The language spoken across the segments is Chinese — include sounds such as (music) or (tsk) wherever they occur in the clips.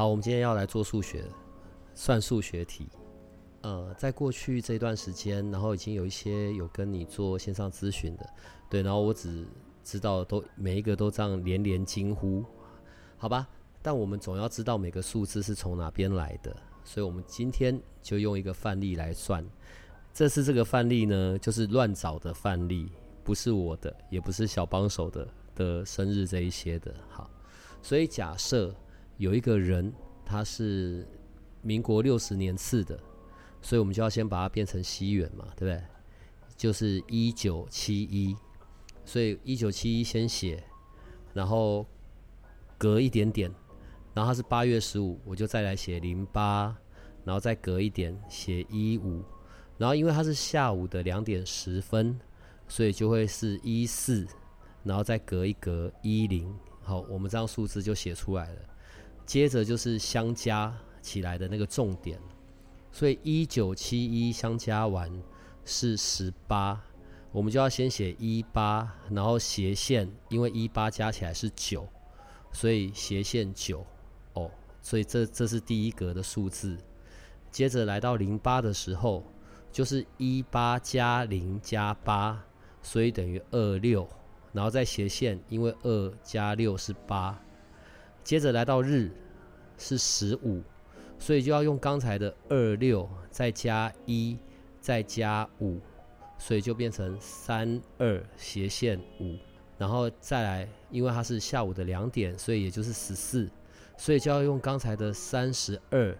好，我们今天要来做数学，算数学题。呃，在过去这段时间，然后已经有一些有跟你做线上咨询的，对，然后我只知道都每一个都这样连连惊呼，好吧？但我们总要知道每个数字是从哪边来的，所以我们今天就用一个范例来算。这次这个范例呢，就是乱找的范例，不是我的，也不是小帮手的的生日这一些的。好，所以假设。有一个人，他是民国六十年次的，所以我们就要先把它变成西元嘛，对不对？就是一九七一，所以一九七一先写，然后隔一点点，然后他是八月十五，我就再来写零八，然后再隔一点写一五，然后因为它是下午的两点十分，所以就会是一四，然后再隔一格一零，好，我们这样数字就写出来了。接着就是相加起来的那个重点，所以一九七一相加完是十八，我们就要先写一八，然后斜线，因为一八加起来是九，所以斜线九哦，所以这这是第一格的数字。接着来到零八的时候，就是一八加零加八，所以等于二六，然后再斜线，因为二加六是八。接着来到日是十五，所以就要用刚才的二六再加一再加五，所以就变成三二斜线五，然后再来，因为它是下午的两点，所以也就是十四，所以就要用刚才的三十二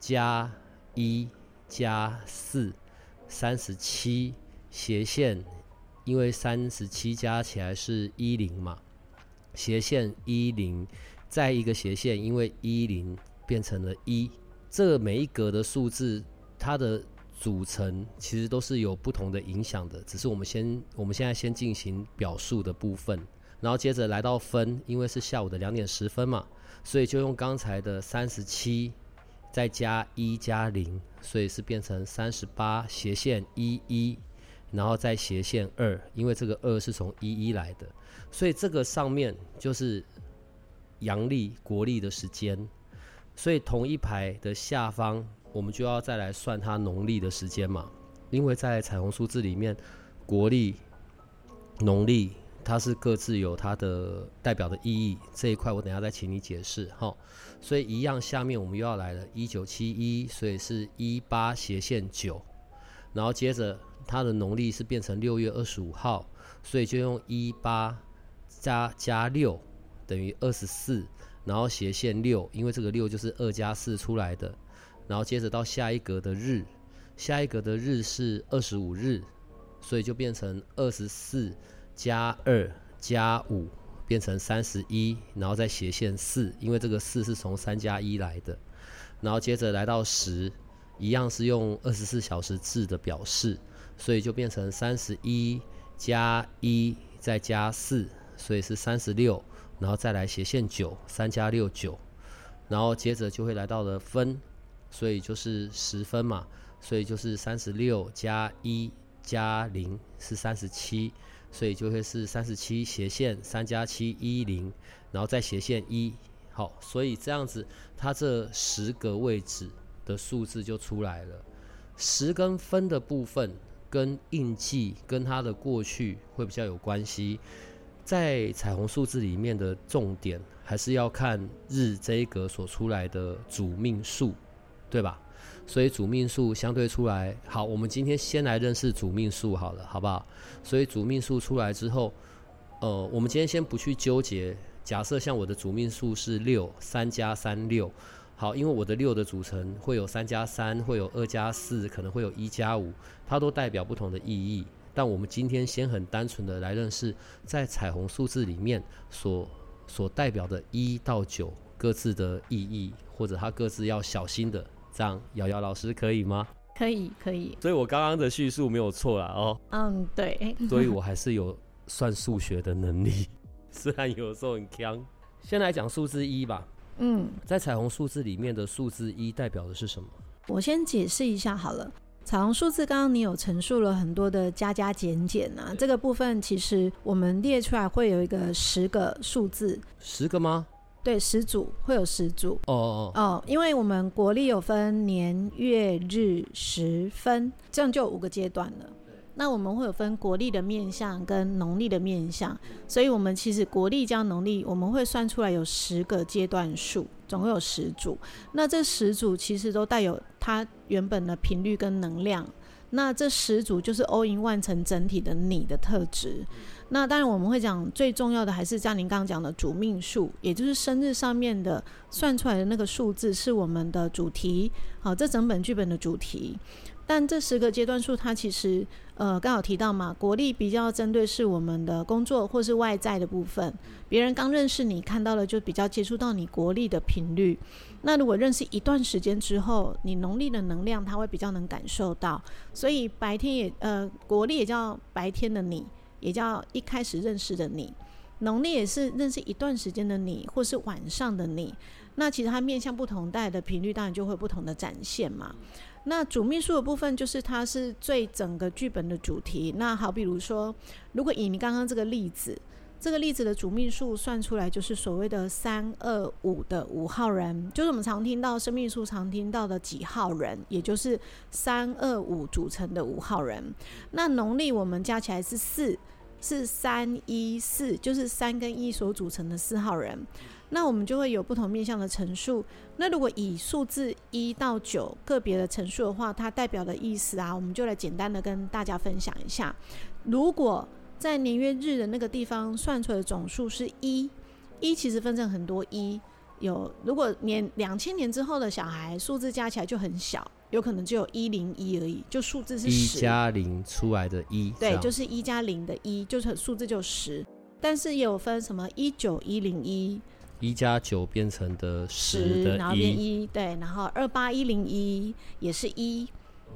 加一加四，三十七斜线，因为三十七加起来是一零嘛，斜线一零。再一个斜线，因为一零变成了一，这个每一格的数字，它的组成其实都是有不同的影响的。只是我们先，我们现在先进行表述的部分，然后接着来到分，因为是下午的两点十分嘛，所以就用刚才的三十七再加一加零，所以是变成三十八斜线一一，然后再斜线二，因为这个二是从一一来的，所以这个上面就是。阳历国历的时间，所以同一排的下方，我们就要再来算它农历的时间嘛。因为在彩虹数字里面，国历、农历它是各自有它的代表的意义。这一块我等下再请你解释哈。所以一样，下面我们又要来了，一九七一，所以是一八斜线九，然后接着它的农历是变成六月二十五号，所以就用一八加加六。等于二十四，然后斜线六，因为这个六就是二加四出来的，然后接着到下一格的日，下一格的日是二十五日，所以就变成二十四加二加五，变成三十一，然后再斜线四，因为这个四是从三加一来的，然后接着来到十，一样是用二十四小时制的表示，所以就变成三十一加一再加四，所以是三十六。然后再来斜线九，三加六九，然后接着就会来到了分，所以就是十分嘛，所以就是三十六加一加零是三十七，所以就会是三十七斜线三加七一零，然后再斜线一，好，所以这样子它这十个位置的数字就出来了。十跟分的部分跟印记跟它的过去会比较有关系。在彩虹数字里面的重点，还是要看日这一格所出来的主命数，对吧？所以主命数相对出来，好，我们今天先来认识主命数好了，好不好？所以主命数出来之后，呃，我们今天先不去纠结。假设像我的主命数是六，三加三六，好，因为我的六的组成会有三加三，会有二加四，可能会有一加五，它都代表不同的意义。但我们今天先很单纯的来认识，在彩虹数字里面所所代表的一到九各自的意义，或者它各自要小心的，这样瑶瑶老师可以吗？可以，可以。所以我刚刚的叙述没有错啦哦。嗯，对。(laughs) 所以我还是有算数学的能力，(laughs) 虽然有时候很强。先来讲数字一吧。嗯，在彩虹数字里面的数字一代表的是什么？我先解释一下好了。彩虹数字刚刚你有陈述了很多的加加减减啊，这个部分其实我们列出来会有一个十个数字。十个吗？对，十组会有十组。哦哦哦，因为我们国历有分年月日时分，这样就有五个阶段了。那我们会有分国历的面相跟农历的面相，所以我们其实国历加农历，我们会算出来有十个阶段数，总共有十组。那这十组其实都带有它原本的频率跟能量。那这十组就是 all in one 成整体的你的特质。那当然我们会讲最重要的还是像您刚刚讲的主命数，也就是生日上面的算出来的那个数字是我们的主题。好，这整本剧本的主题。但这十个阶段数，它其实，呃，刚好提到嘛，国力比较针对是我们的工作或是外在的部分，别人刚认识你看到的就比较接触到你国力的频率。那如果认识一段时间之后，你农历的能量，他会比较能感受到。所以白天也，呃，国力也叫白天的你，也叫一开始认识的你；农历也是认识一段时间的你，或是晚上的你。那其实它面向不同带的频率，当然就会有不同的展现嘛。那主命数的部分，就是它是最整个剧本的主题。那好，比如说，如果以你刚刚这个例子，这个例子的主命数算出来，就是所谓的三二五的五号人，就是我们常听到生命数常听到的几号人，也就是三二五组成的五号人。那农历我们加起来是四，是三一四，就是三跟一所组成的四号人。那我们就会有不同面向的陈述。那如果以数字一到九个别的陈述的话，它代表的意思啊，我们就来简单的跟大家分享一下。如果在年月日的那个地方算出来的总数是一，一其实分成很多一，有如果年两千年之后的小孩数字加起来就很小，有可能只有一零一而已，就数字是十。一加零出来的一，对，就是一加零的一，就是数字就十。但是也有分什么一九一零一。一加九变成的十然后变一，对，然后二八一零一也是一，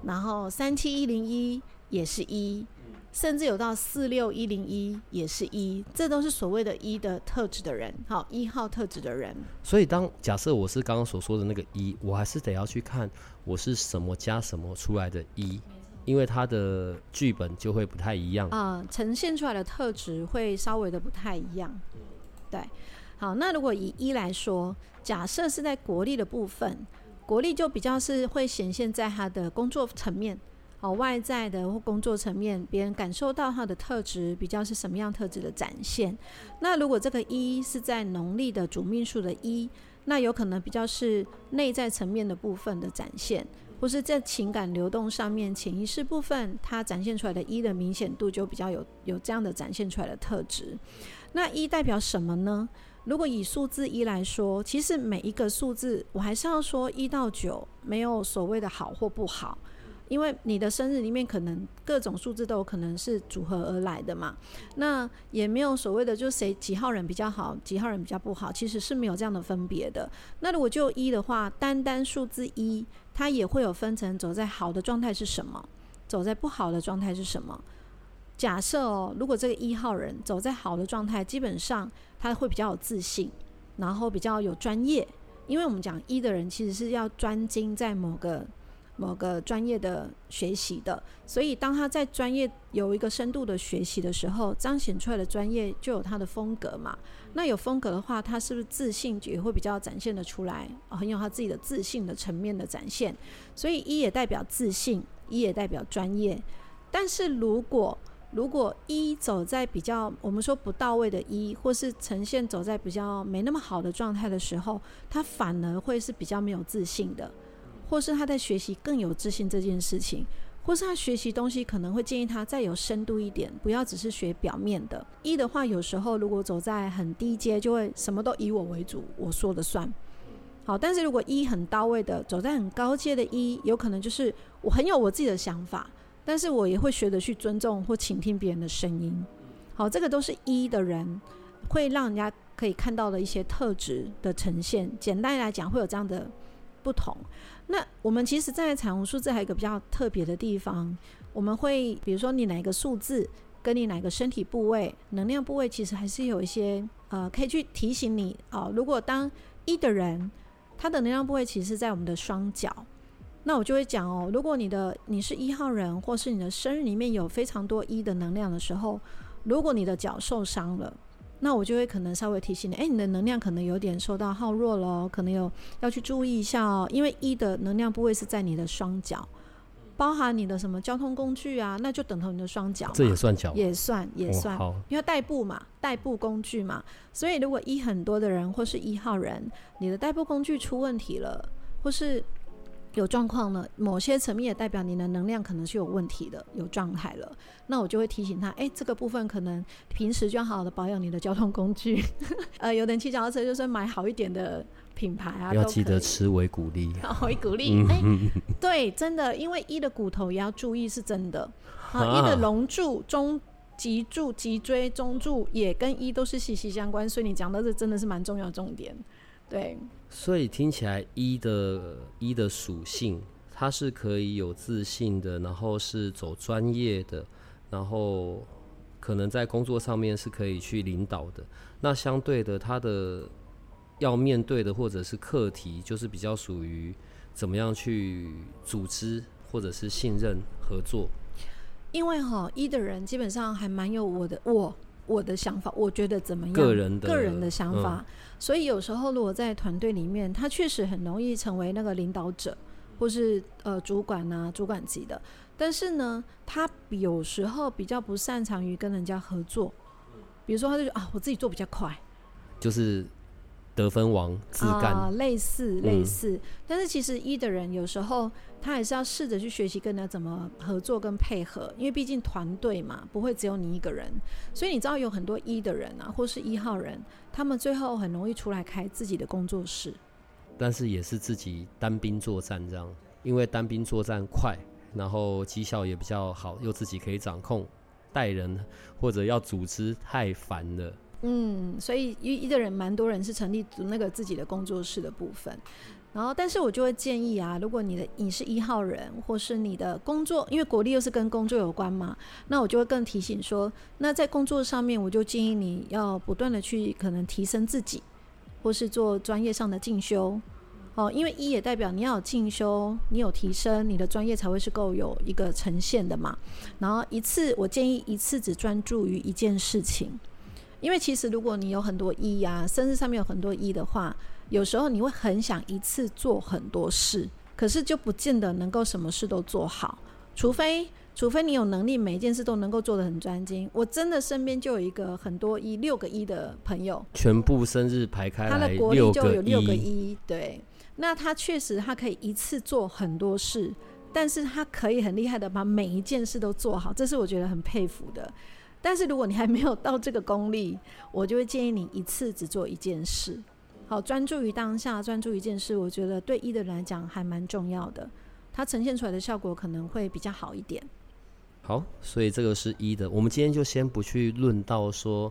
然后三七一零一也是一，甚至有到四六一零一也是一，这都是所谓的一的特质的人，好，一号特质的人。所以当假设我是刚刚所说的那个一，我还是得要去看我是什么加什么出来的一，因为它的剧本就会不太一样啊，呈现出来的特质会稍微的不太一样，对。好，那如果以一来说，假设是在国力的部分，国力就比较是会显现在他的工作层面，好，外在的或工作层面，别人感受到他的特质比较是什么样特质的展现。那如果这个一是在农历的主命数的一，那有可能比较是内在层面的部分的展现，或是在情感流动上面潜意识部分，它展现出来的一的明显度就比较有有这样的展现出来的特质。那一代表什么呢？如果以数字一来说，其实每一个数字，我还是要说一到九没有所谓的好或不好，因为你的生日里面可能各种数字都有可能是组合而来的嘛。那也没有所谓的就谁几号人比较好，几号人比较不好，其实是没有这样的分别的。那如果就一的话，单单数字一，它也会有分成走在好的状态是什么，走在不好的状态是什么。假设哦，如果这个一号人走在好的状态，基本上他会比较有自信，然后比较有专业。因为我们讲一的人其实是要专精在某个某个专业的学习的，所以当他在专业有一个深度的学习的时候，彰显出来的专业就有他的风格嘛。那有风格的话，他是不是自信也会比较展现得出来？很有他自己的自信的层面的展现。所以一也代表自信，一也代表专业。但是如果如果一走在比较我们说不到位的一，或是呈现走在比较没那么好的状态的时候，他反而会是比较没有自信的，或是他在学习更有自信这件事情，或是他学习东西可能会建议他再有深度一点，不要只是学表面的。一的话，有时候如果走在很低阶，就会什么都以我为主，我说了算。好，但是如果一很到位的，走在很高阶的一，有可能就是我很有我自己的想法。但是我也会学着去尊重或倾听别人的声音，好，这个都是一的人会让人家可以看到的一些特质的呈现。简单来讲，会有这样的不同。那我们其实，在彩虹数字还有一个比较特别的地方，我们会比如说你哪一个数字跟你哪个身体部位、能量部位，其实还是有一些呃，可以去提醒你哦。如果当一的人，他的能量部位其实是在我们的双脚，那我就会讲哦，如果你的你是一号人，或是你的生日里面有非常多一的能量的时候，如果你的脚受伤了。那我就会可能稍微提醒你，哎，你的能量可能有点受到耗弱了，可能有要去注意一下哦。因为一的能量部位是在你的双脚，包含你的什么交通工具啊，那就等同你的双脚。这也算脚？也算，也算。哦、因为代步嘛，代步工具嘛。所以如果一很多的人或是一号人，你的代步工具出问题了，或是。有状况了，某些层面也代表你的能量可能是有问题的，有状态了。那我就会提醒他，哎、欸，这个部分可能平时就要好好的保养你的交通工具。(laughs) 呃，有人骑脚踏车就是买好一点的品牌啊，要记得吃维骨力。(laughs) 维骨力，哎、欸，对，真的，因为一的骨头也要注意，是真的。啊，一的龙柱、中脊柱、脊椎、中柱也跟一都是息息相关，所以你讲到这真的是蛮重要的重点。对，所以听起来一的一的属性，它是可以有自信的，然后是走专业的，然后可能在工作上面是可以去领导的。那相对的，他的要面对的或者是课题，就是比较属于怎么样去组织或者是信任合作。因为哈一的人基本上还蛮有我的我。我的想法，我觉得怎么样？个人的个人的想法，嗯、所以有时候如果在团队里面，他确实很容易成为那个领导者，或是呃主管啊、主管级的。但是呢，他有时候比较不擅长于跟人家合作。比如说，他就啊，我自己做比较快，就是。得分王自干啊，类似类似，嗯，但是其实一的人有时候他还是要试着去学习跟人家怎么合作跟配合，因为毕竟团队嘛，不会只有你一个人。所以你知道有很多一的人啊，或是一号人，他们最后很容易出来开自己的工作室，但是也是自己单兵作战这样，因为单兵作战快，然后绩效也比较好，又自己可以掌控带人或者要组织太烦了。嗯，所以一一个人蛮多人是成立那个自己的工作室的部分，然后但是我就会建议啊，如果你的你是一号人，或是你的工作，因为国力又是跟工作有关嘛，那我就会更提醒说，那在工作上面，我就建议你要不断的去可能提升自己，或是做专业上的进修哦，因为一也代表你要有进修，你有提升，你的专业才会是够有一个呈现的嘛。然后一次，我建议一次只专注于一件事情。因为其实如果你有很多一呀，生日上面有很多一的话，有时候你会很想一次做很多事，可是就不见得能够什么事都做好，除非除非你有能力每一件事都能够做得很专精。我真的身边就有一个很多一六个一的朋友，全部生日排开，他的国力就有六个一，对，那他确实他可以一次做很多事，但是他可以很厉害的把每一件事都做好，这是我觉得很佩服的。但是如果你还没有到这个功力，(laughs) 我就会建议你一次只做一件事，好，专注于当下，专注一件事，我觉得对一的人来讲还蛮重要的，它呈现出来的效果可能会比较好一点。好，所以这个是一的，我们今天就先不去论到说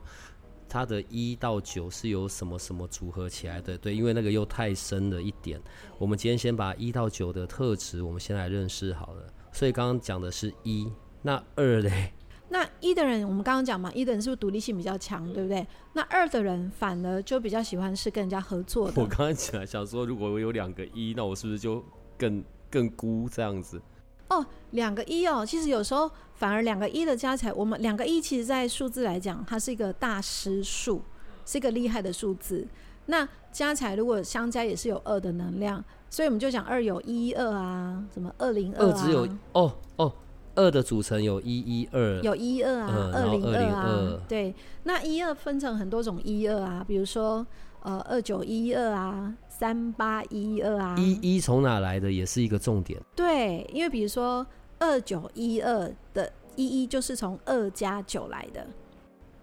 它的一到九是由什么什么组合起来的，对，因为那个又太深了一点。我们今天先把一到九的特质，我们先来认识好了。所以刚刚讲的是一，那二嘞？那一的人，我们刚刚讲嘛，一的人是不是独立性比较强，对不对？那二的人反而就比较喜欢是跟人家合作的。我刚刚讲想说，如果我有两个一，那我是不是就更更孤这样子？哦，两个一哦，其实有时候反而两个一的加起来，我们两个一其实在数字来讲，它是一个大师数，是一个厉害的数字。那加起来如果相加也是有二的能量，所以我们就讲二有一一二啊，什么二零二啊。二只有哦哦。二的组成有一一二，有一二啊，二零二啊，对，那一二分成很多种一二啊，比如说呃二九一二啊，三八一二啊，一一从哪来的也是一个重点。对，因为比如说二九一二的一一就是从二加九来的，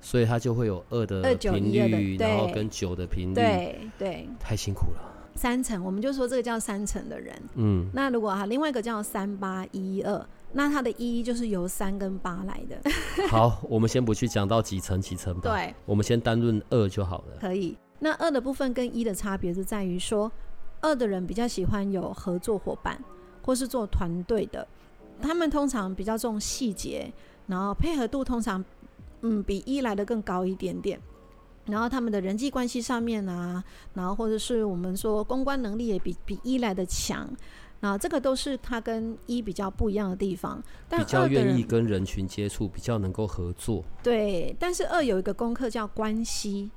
所以它就会有二的频率，然后跟九的频率，对对，太辛苦了。三层，我们就说这个叫三层的人，嗯，那如果哈另外一个叫三八一二。那它的一就是由三跟八来的。(laughs) 好，我们先不去讲到几层几层吧。对，我们先单论二就好了。可以。那二的部分跟一的差别是在于说，二的人比较喜欢有合作伙伴，或是做团队的。他们通常比较重细节，然后配合度通常嗯比一来的更高一点点。然后他们的人际关系上面啊，然后或者是我们说公关能力也比比一来的强，然后这个都是他跟一比较不一样的地方。但比较愿意跟人群接触，比较能够合作。对，但是二有一个功课叫关系，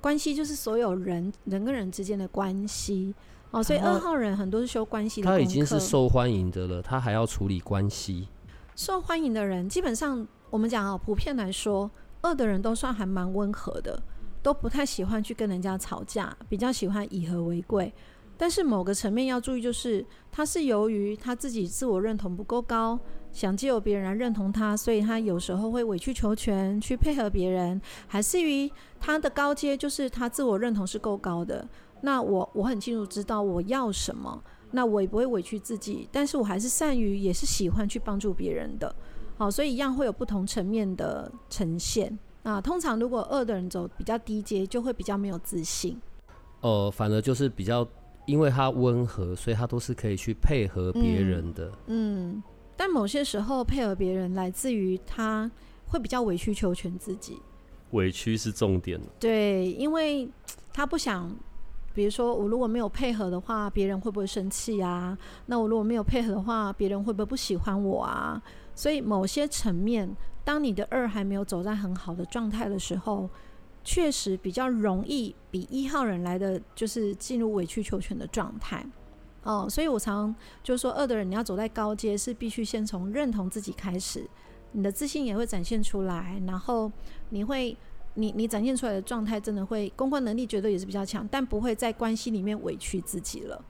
关系就是所有人人跟人之间的关系哦，所以二号人很多是修关系的功课。他已经是受欢迎的了，他还要处理关系。受欢迎的人基本上我们讲啊，普遍来说，二的人都算还蛮温和的。都不太喜欢去跟人家吵架，比较喜欢以和为贵。但是某个层面要注意，就是他是由于他自己自我认同不够高，想借由别人来认同他，所以他有时候会委曲求全去配合别人，还是于他的高阶就是他自我认同是够高的。那我我很清楚知道我要什么，那我也不会委屈自己，但是我还是善于也是喜欢去帮助别人的。好，所以一样会有不同层面的呈现。啊，通常如果二的人走比较低阶，就会比较没有自信。呃，反而就是比较，因为他温和，所以他都是可以去配合别人的嗯。嗯，但某些时候配合别人来自于他会比较委曲求全自己。委屈是重点。对，因为他不想，比如说我如果没有配合的话，别人会不会生气啊？那我如果没有配合的话，别人会不会不喜欢我啊？所以某些层面。当你的二还没有走在很好的状态的时候，确实比较容易比一号人来的就是进入委曲求全的状态。哦，所以我常就是说，二的人你要走在高阶，是必须先从认同自己开始，你的自信也会展现出来，然后你会，你你展现出来的状态真的会公关能力绝对也是比较强，但不会在关系里面委屈自己了。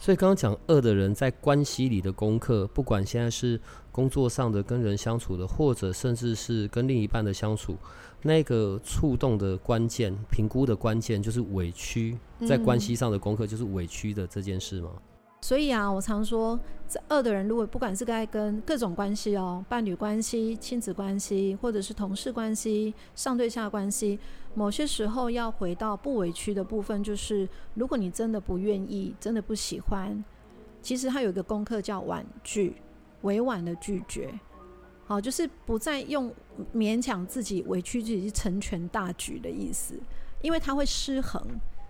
所以刚刚讲二的人在关系里的功课，不管现在是工作上的跟人相处的，或者甚至是跟另一半的相处，那个触动的关键、评估的关键，就是委屈，在关系上的功课就是委屈的这件事吗？嗯所以啊，我常说，这二的人如果不管是该跟各种关系哦，伴侣关系、亲子关系，或者是同事关系、上对下关系，某些时候要回到不委屈的部分，就是如果你真的不愿意，真的不喜欢，其实他有一个功课叫婉拒，委婉的拒绝，好，就是不再用勉强自己、委屈自己去成全大局的意思，因为它会失衡。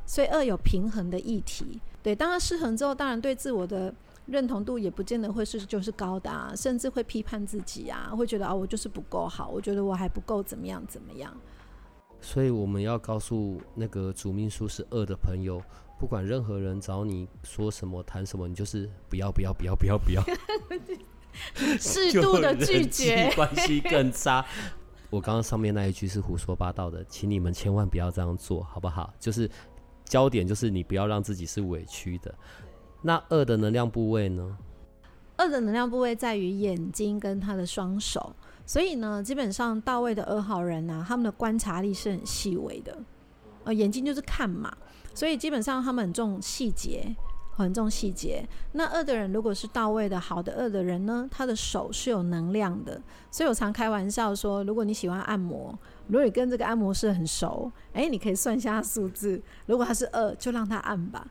所以二有平衡的议题，对，当他失衡之后，当然对自我的认同度也不见得会是就是高的啊，甚至会批判自己啊，会觉得啊我就是不够好，我觉得我还不够怎么样怎么样。所以我们要告诉那个主命数是二的朋友，不管任何人找你说什么谈什么，你就是不要不要不要不要不要，(laughs) (laughs) 适度的拒绝，(laughs) 关系更差。(laughs) 我刚刚上面那一句是胡说八道的，请你们千万不要这样做好不好？就是。焦点就是你不要让自己是委屈的。那二的能量部位呢？二的能量部位在于眼睛跟他的双手，所以呢，基本上到位的二号人呢、啊，他们的观察力是很细微的。呃，眼睛就是看嘛，所以基本上他们很重细节。很重细节。那二的人如果是到位的好的二的人呢，他的手是有能量的。所以我常开玩笑说，如果你喜欢按摩，如果你跟这个按摩师很熟，诶，你可以算一下数字。如果他是二，就让他按吧。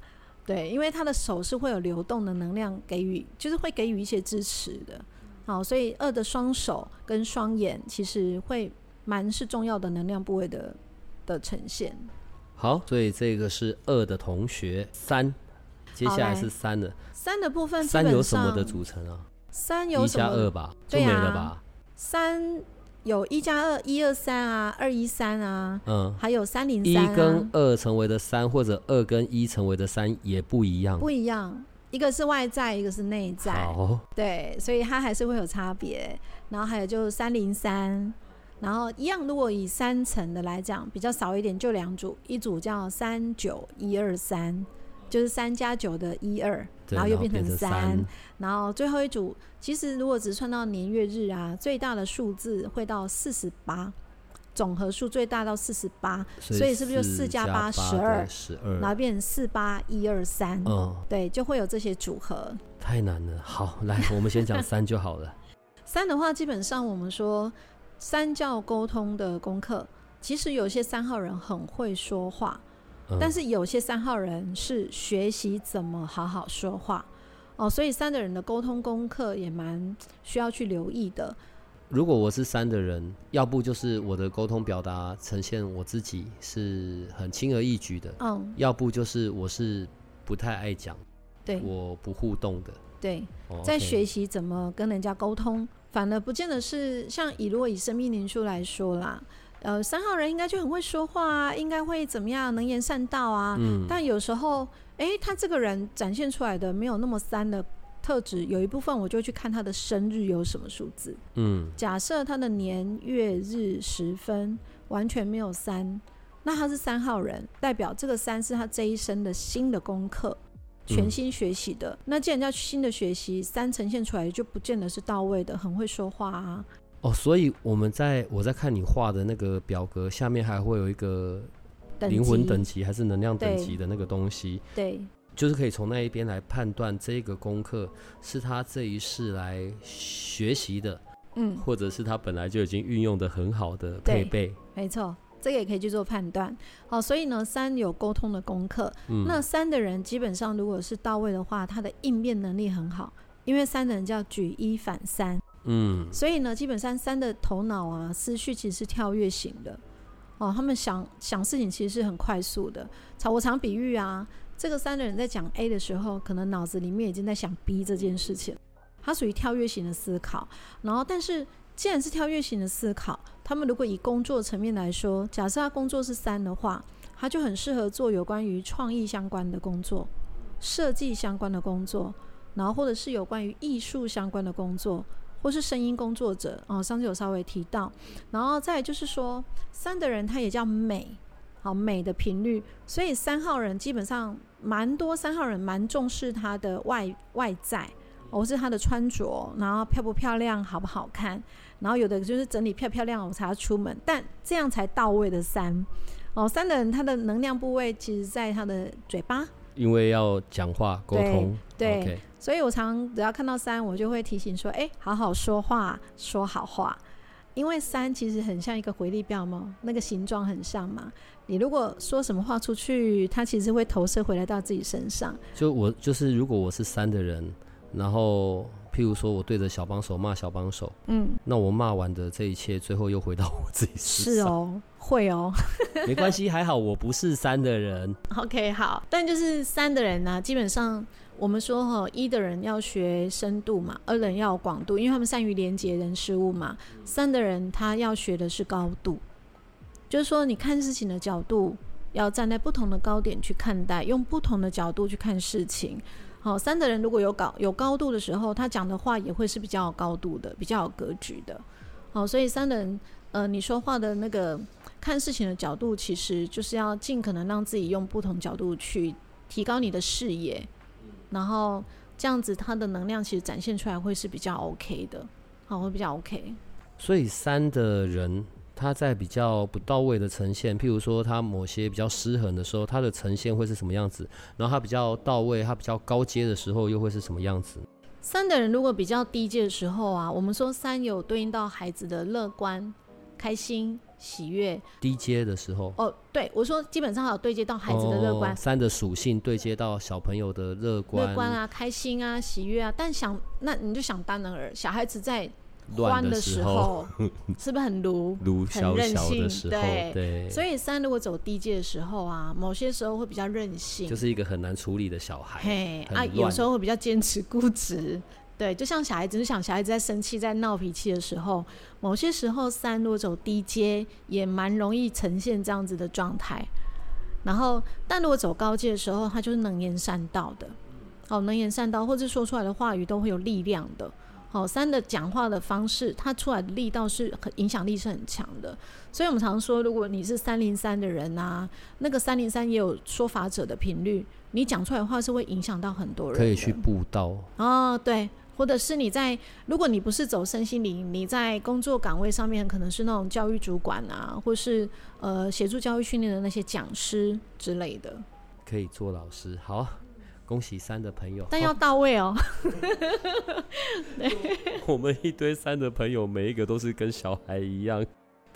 对，因为他的手是会有流动的能量给予，就是会给予一些支持的。好，所以二的双手跟双眼其实会蛮是重要的能量部位的的呈现。好，所以这个是二的同学三。接下来是三的，三的部分，三有什么的组成啊？三有？一加二吧，就没了吧？啊、三有一加二，一二三啊，二一三啊，嗯，还有三零三。一跟二成为的三，或者二跟一成为的三也不一样，不一样，一个是外在，一个是内在，好，对，所以它还是会有差别。然后还有就是三零三，然后一样，如果以三层的来讲，比较少一点，就两组，一组叫三九一二三。就是三加九的一二，然后又变成三，然后最后一组，其实如果只算到年月日啊，最大的数字会到四十八，总和数最大到四十八，所以是不是就四加八十二，十二，然后变成四八一二三，嗯，对，就会有这些组合。太难了，好，来，我们先讲三就好了。(laughs) 三的话，基本上我们说三教沟通的功课，其实有些三号人很会说话，嗯、但是有些三号人是学习怎么好好说话。哦，所以三的人的沟通功课也蛮需要去留意的。如果我是三的人，要不就是我的沟通表达呈现我自己是很轻而易举的，嗯，要不就是我是不太爱讲，对，我不互动的，对，在学习怎么跟人家沟通，反而不见得是像以如果以生命灵数来说啦，呃，三号人应该就很会说话啊，应该会怎么样，能言善道啊，嗯，但有时候，哎、欸，他这个人展现出来的没有那么三的。特质有一部分，我就去看他的生日有什么数字。嗯，假设他的年月日时分完全没有三，那他是三号人，代表这个三是他这一生的新的功课，全新学习的。嗯、那既然叫新的学习，三呈现出来就不见得是到位的，很会说话啊。哦，所以我们在我在看你画的那个表格下面还会有一个灵魂等级还是能量等级的那个东西。对。对就是可以从那一边来判断这个功课是他这一世来学习的，嗯，或者是他本来就已经运用的很好的配备。没错，这个也可以去做判断。好，所以呢，三有沟通的功课，嗯，那三的人基本上如果是到位的话，他的应变能力很好，因为三的人叫举一反三，嗯，所以呢，基本上三的头脑啊，思绪其实是跳跃型的，哦，他们想想事情其实是很快速的。常我常比喻啊。这个三的人在讲 A 的时候，可能脑子里面已经在想 B 这件事情，他属于跳跃型的思考。然后，但是既然是跳跃型的思考，他们如果以工作层面来说，假设他工作是三的话，他就很适合做有关于创意相关的工作、设计相关的工作，然后或者是有关于艺术相关的工作，或是声音工作者。哦，上次有稍微提到。然后再就是说，三的人他也叫美。好美的频率，所以三号人基本上蛮多，三号人蛮重视他的外外在，哦是他的穿着，然后漂不漂亮，好不好看，然后有的就是整理漂漂亮我才要出门，但这样才到位的三哦，三的人他的能量部位其实在他的嘴巴，因为要讲话沟通，对，对 Okay 所以我常只要看到三，我就会提醒说，哎，好好说话，说好话。因为三其实很像一个回力镖嘛，那个形状很像嘛。你如果说什么话出去，它其实会投射回来到自己身上。就我就是，如果我是三的人，然后譬如说我对着小帮手骂小帮手，嗯，那我骂完的这一切，最后又回到我自己身上。是哦，会哦，(laughs) 没关系，还好我不是三的人。OK，好，但就是三的人呢、啊，基本上。我们说哈，一的人要学深度嘛，二的人要有广度，因为他们善于连接人事物嘛。三的人他要学的是高度，就是说你看事情的角度要站在不同的高点去看待，用不同的角度去看事情。好，三的人如果有高有高度的时候，他讲的话也会是比较有高度的，比较有格局的。好，所以三的人，呃，你说话的那个看事情的角度，其实就是要尽可能让自己用不同角度去提高你的视野。然后这样子，它的能量其实展现出来会是比较 OK 的，好，会比较 OK。所以三的人，他在比较不到位的呈现，譬如说他某些比较失衡的时候，他的呈现会是什么样子？然后他比较到位，他比较高阶的时候，又会是什么样子？三的人如果比较低阶的时候啊，我们说三有对应到孩子的乐观、开心。喜悦低阶的时候哦，对我说，基本上有对接到孩子的乐观、哦、三的属性，对接到小朋友的乐观、乐观啊、开心啊、喜悦啊。但想那你就想当然尔，小孩子在欢的时候，(laughs) 是不是很卢、很任性？对对。所以三如果走低阶的时候啊，某些时候会比较任性，就是一个很难处理的小孩。嘿啊，有时候会比较坚持固执。对，就像小孩子，就想小孩子在生气、在闹脾气的时候，某些时候三如果走低阶，也蛮容易呈现这样子的状态。然后，但如果走高阶的时候，他就是能言善道的，哦，能言善道，或者说出来的话语都会有力量的。好，三的讲话的方式，他出来的力道是很影响力是很强的。所以我们常说，如果你是三零三的人啊，那个三零三也有说法者的频率，你讲出来的话是会影响到很多人，可以去布道哦，对。或者是你在，如果你不是走身心灵，你在工作岗位上面可能是那种教育主管啊，或是呃协助教育训练的那些讲师之类的，可以做老师。好，恭喜三的朋友，但要到位哦。(laughs) 我们一堆三的朋友，每一个都是跟小孩一样。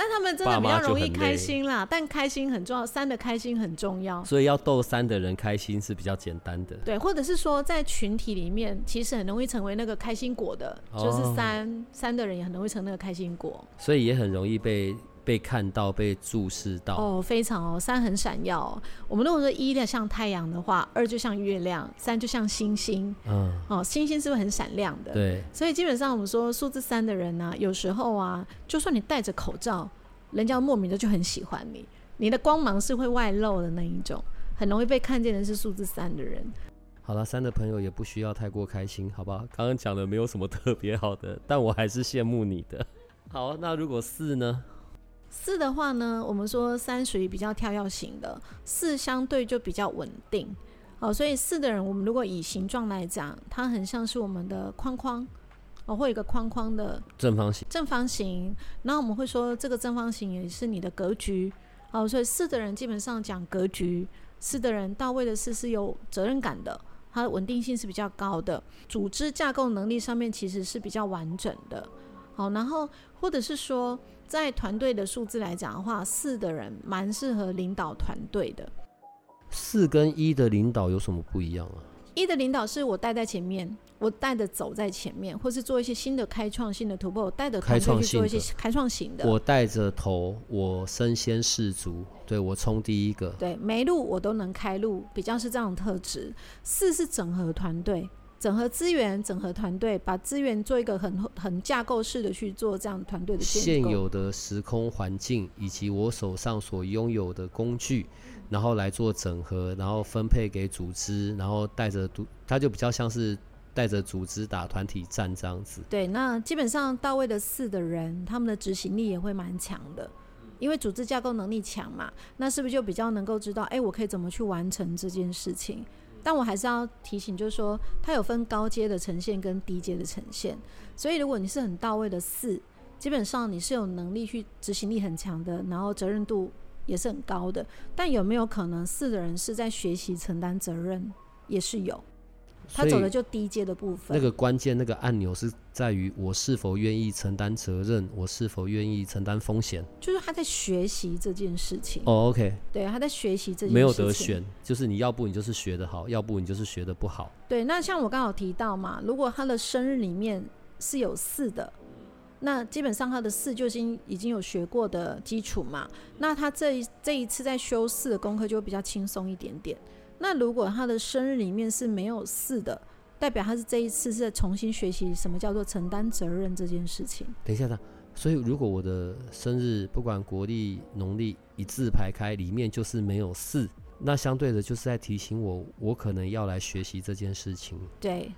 但他们真的比较容易开心啦，但开心很重要，三的开心很重要，所以要逗三的人开心是比较简单的。对，或者是说在群体里面，其实很容易成为那个开心果的，哦、就是三三的人也很容易成那个开心果，所以也很容易被被看到、被注视到。哦，非常哦，三很闪耀、哦。我们如果说一的像太阳的话，二就像月亮，三就像星星。嗯，哦，星星是不是很闪亮的？对。所以基本上我们说数字三的人呢、啊，有时候啊，就算你戴着口罩。人家莫名的就很喜欢你，你的光芒是会外露的那一种，很容易被看见的是数字三的人。好了，三的朋友也不需要太过开心，好不好？刚刚讲的没有什么特别好的，但我还是羡慕你的。好，那如果四呢？四的话呢，我们说三属于比较跳跃型的，四相对就比较稳定。哦，所以四的人，我们如果以形状来讲，它很像是我们的框框。哦，会有一个框框的正方形，正方形。然后我们会说，这个正方形也是你的格局。哦，所以四的人基本上讲格局，四的人到位的四是有责任感的，它的稳定性是比较高的，组织架构能力上面其实是比较完整的。好，然后或者是说，在团队的数字来讲的话，四的人蛮适合领导团队的。四跟一的领导有什么不一样啊？一的领导是我带在前面，我带着走在前面，或是做一些新的开创性的突破，我带着团队去做一些开创型的。我带着头，我身先士卒，对，我冲第一个。对，没路我都能开路，比较是这样的特质。四是整合团队，整合资源，整合团队，把资源做一个很很架构式的去做这样团队的建构。现有的时空环境以及我手上所拥有的工具。然后来做整合，然后分配给组织，然后带着组，他就比较像是带着组织打团体战这样子。对，那基本上到位的四的人，他们的执行力也会蛮强的，因为组织架构能力强嘛，那是不是就比较能够知道，哎，我可以怎么去完成这件事情？但我还是要提醒，就是说，它有分高阶的呈现跟低阶的呈现，所以如果你是很到位的四，基本上你是有能力去执行力很强的，然后责任度。也是很高的，但有没有可能四的人是在学习承担责任？也是有，他走的就低阶的部分。那个关键那个按钮是在于我是否愿意承担责任，我是否愿意承担风险。就是他在学习这件事情。哦，OK，对，他在学习这件事情。没有得选，就是你要不你就是学得好，要不你就是学得不好。对，那像我刚好提到嘛，如果他的生日里面是有四的。那基本上他的四就已经已经有学过的基础嘛，那他这一这一次在修四的功课就会比较轻松一点点。那如果他的生日里面是没有四的，代表他是这一次是在重新学习什么叫做承担责任这件事情。等一下，所以如果我的生日不管国历农历一字排开里面就是没有四，那相对的就是在提醒我，我可能要来学习这件事情。对。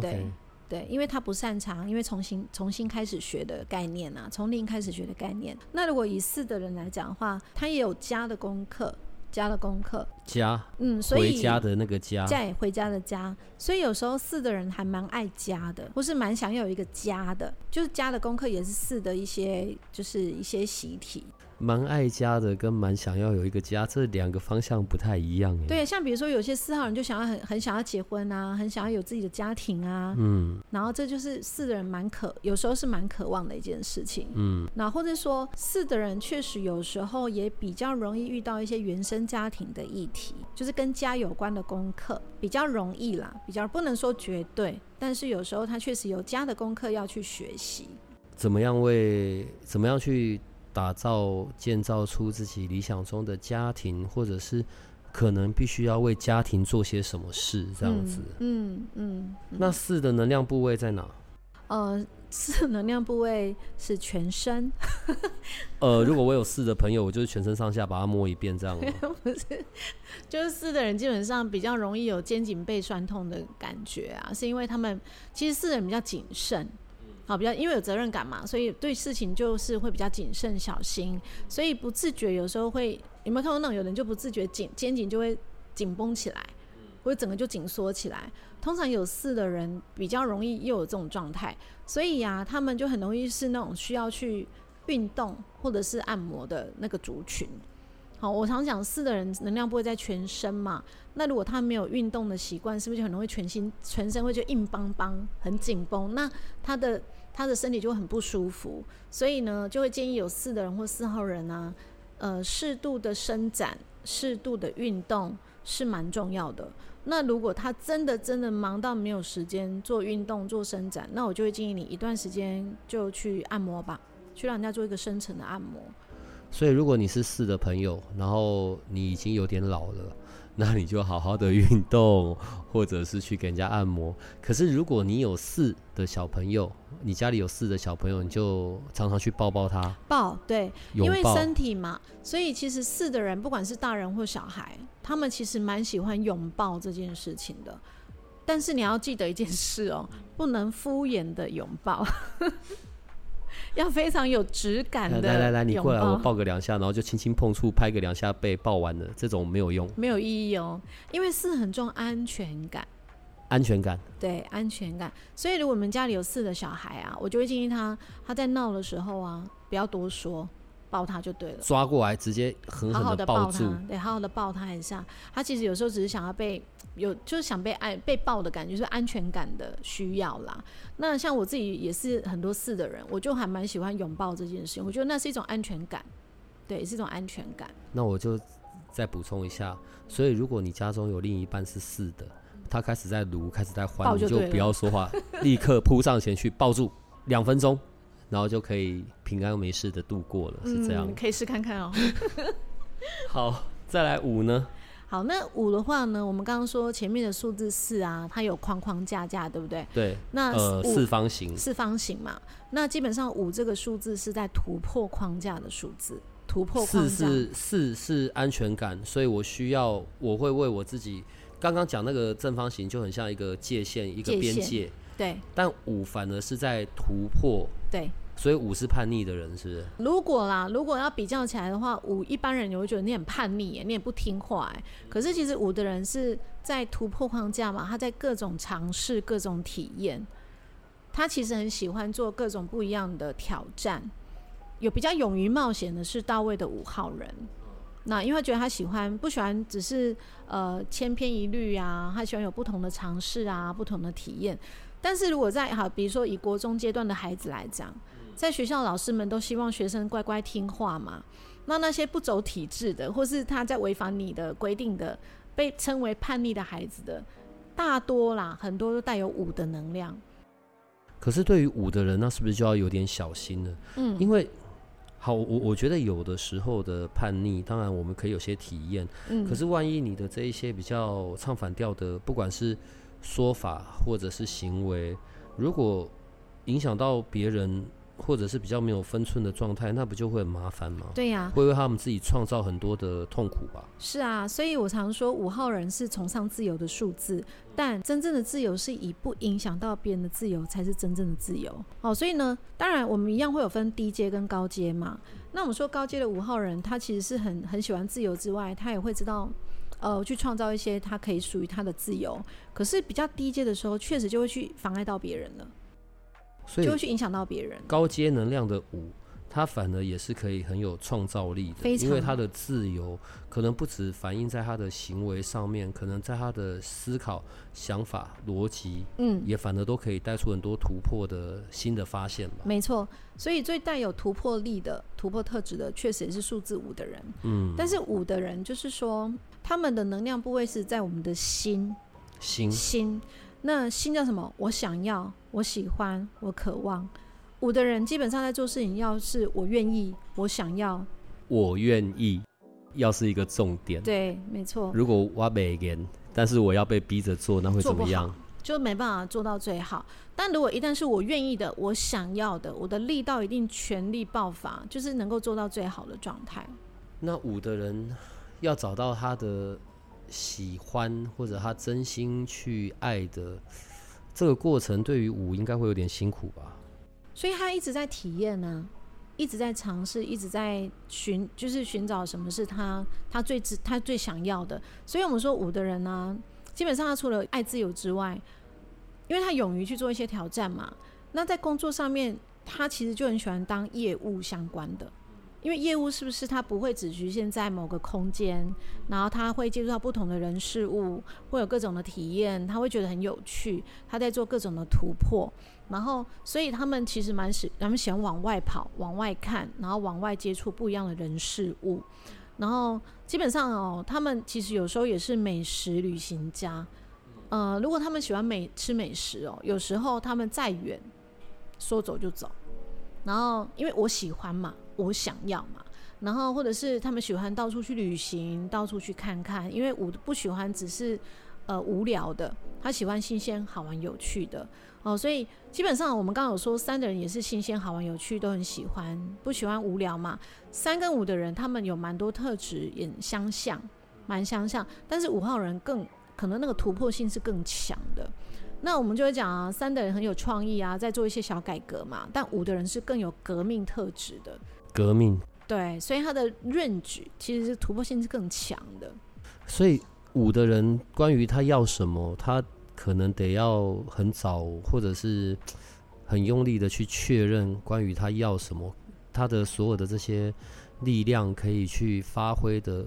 对对，因为他不擅长，因为重新重新开始学的概念啊，从零开始学的概念。那如果以四的人来讲的话，他也有家的功课，家的功课，家，嗯，所以回家的那个家，在回家的家，所以有时候四的人还蛮爱家的，或是蛮想要有一个家的，就是家的功课也是四的一些，就是一些习题。蛮爱家的，跟蛮想要有一个家，这两个方向不太一样。对，像比如说有些四号人就想要很很想要结婚啊，很想要有自己的家庭啊。嗯。然后这就是四的人蛮渴，有时候是蛮渴望的一件事情。嗯。那或者说四的人确实有时候也比较容易遇到一些原生家庭的议题，就是跟家有关的功课比较容易啦，比较不能说绝对，但是有时候他确实有家的功课要去学习。怎么样为怎么样去？打造、建造出自己理想中的家庭，或者是可能必须要为家庭做些什么事，这样子。嗯嗯，嗯。那四的能量部位在哪？呃，四能量部位是全身。(laughs) 呃，如果我有四的朋友，我就是全身上下把它摸一遍，这样吗？(laughs) 不是，就是四的人基本上比较容易有肩颈背酸痛的感觉啊，是因为他们其实四的人比较谨慎。好，比较因为有责任感嘛，所以对事情就是会比较谨慎小心，所以不自觉有时候会有没有看过那种有人就不自觉紧肩颈就会紧绷起来，或者整个就紧缩起来。通常有四的人比较容易又有这种状态，所以呀、啊，他们就很容易是那种需要去运动或者是按摩的那个族群。好，我常讲四的人能量不会在全身嘛，那如果他没有运动的习惯，是不是就很容易全心全身会就硬邦邦、很紧绷？那他的他的身体就很不舒服。所以呢，就会建议有四的人或四号人啊，呃，适度的伸展、适度的运动是蛮重要的。那如果他真的真的忙到没有时间做运动、做伸展，那我就会建议你一段时间就去按摩吧，去让人家做一个深层的按摩。所以，如果你是四的朋友，然后你已经有点老了，那你就好好的运动，或者是去给人家按摩。可是，如果你有四的小朋友，你家里有四的小朋友，你就常常去抱抱他。抱，对，因为身体嘛，所以其实四的人，不管是大人或小孩，他们其实蛮喜欢拥抱这件事情的。但是你要记得一件事哦，不能敷衍的拥抱。(laughs) 要非常有质感的。来来来，你过来，我抱个两下，然后就轻轻碰触，拍个两下背，抱完了，这种没有用，没有意义哦。因为四很重安全感，安全感，对安全感。所以如果我们家里有四的小孩啊，我就会建议他，他在闹的时候啊，不要多说。抱他就对了，抓过来直接狠狠的抱住，对，好好的抱他一下。他其实有时候只是想要被有，就是想被爱、被抱的感觉，就是安全感的需要啦。那像我自己也是很多事的人，我就还蛮喜欢拥抱这件事情。我觉得那是一种安全感，对，是一种安全感。那我就再补充一下，所以如果你家中有另一半是四的，他开始在卢，开始在欢，你就不要说话，立刻扑上前去抱住两分钟。然后就可以平安没事的度过了，是这样。嗯，可以试看看哦。(laughs) 好，再来五呢？好，那五的话呢？我们刚刚说前面的数字四啊，它有框框架架，对不对？对。那呃，四方形。四方形嘛，那基本上五这个数字是在突破框架的数字，突破框架。四是四是安全感，所以我需要，我会为我自己刚刚讲那个正方形就很像一个界限，一个边界。对，但五反而是在突破。对，所以五是叛逆的人，是不是？如果啦，如果要比较起来的话，五一般人你会觉得你很叛逆耶，你也不听话，哎。可是其实五的人是在突破框架嘛，他在各种尝试、各种体验，他其实很喜欢做各种不一样的挑战。有比较勇于冒险的是到位的五号人，那因为他觉得他喜欢，不喜欢只是呃千篇一律啊，他喜欢有不同的尝试啊，不同的体验。但是如果在好，比如说以国中阶段的孩子来讲，在学校老师们都希望学生乖乖听话嘛，那那些不走体制的，或是他在违反你的规定的，被称为叛逆的孩子的，大多啦，很多都带有五的能量。可是对于五的人，那是不是就要有点小心了？嗯，因为好，我我觉得有的时候的叛逆，当然我们可以有些体验，嗯，可是万一你的这一些比较唱反调的，不管是说法或者是行为，如果影响到别人，或者是比较没有分寸的状态，那不就会很麻烦吗？对呀、啊，会为他们自己创造很多的痛苦吧？是啊，所以我常说五号人是崇尚自由的数字，但真正的自由是以不影响到别人的自由才是真正的自由。好，所以呢，当然我们一样会有分低阶跟高阶嘛。那我们说高阶的五号人，他其实是很很喜欢自由之外，他也会知道。呃，去创造一些他可以属于他的自由，可是比较低阶的时候，确实就会去妨碍到别人了，所以就会去影响到别人。高阶能量的五，他反而也是可以很有创造力的，因为他的自由可能不止反映在他的行为上面，可能在他的思考、想法、逻辑，嗯，也反而都可以带出很多突破的新的发现吧。没错，所以最带有突破力的、突破特质的，确实也是数字五的人。嗯，但是五的人就是说。他们的能量部位是在我们的心，心心，那心叫什么？我想要，我喜欢，我渴望。五的人基本上在做事情，要是我愿意，我想要，我愿意，要是一个重点。对，没错。如果我每年，但是我要被逼着做，那会怎么样？就没办法做到最好。但如果一旦是我愿意的，我想要的，我的力道一定全力爆发，就是能够做到最好的状态。那五的人。要找到他的喜欢或者他真心去爱的这个过程，对于五应该会有点辛苦吧？所以他一直在体验呢，一直在尝试，一直在寻，就是寻找什么是他他最他最想要的。所以我们说五的人呢，基本上他除了爱自由之外，因为他勇于去做一些挑战嘛。那在工作上面，他其实就很喜欢当业务相关的。因为业务是不是他不会只局限在某个空间，然后他会接触到不同的人事物，会有各种的体验，他会觉得很有趣，他在做各种的突破，然后所以他们其实蛮喜，他们喜欢往外跑，往外看，然后往外接触不一样的人事物，然后基本上哦，他们其实有时候也是美食旅行家，呃，如果他们喜欢美吃美食哦，有时候他们再远，说走就走。然后，因为我喜欢嘛，我想要嘛，然后或者是他们喜欢到处去旅行，到处去看看。因为我不喜欢只是呃无聊的，他喜欢新鲜、好玩、有趣的哦。所以基本上我们刚刚有说，三的人也是新鲜、好玩、有趣，都很喜欢，不喜欢无聊嘛。三跟五的人，他们有蛮多特质也相像，蛮相像，但是五号人更可能那个突破性是更强的。那我们就会讲啊，三的人很有创意啊，在做一些小改革嘛。但五的人是更有革命特质的。革命。对，所以他的 range 其实是突破性是更强的。所以五的人关于他要什么，他可能得要很早或者是 (tsk) 很用力的去确认关于他要什么，他的所有的这些力量可以去发挥的，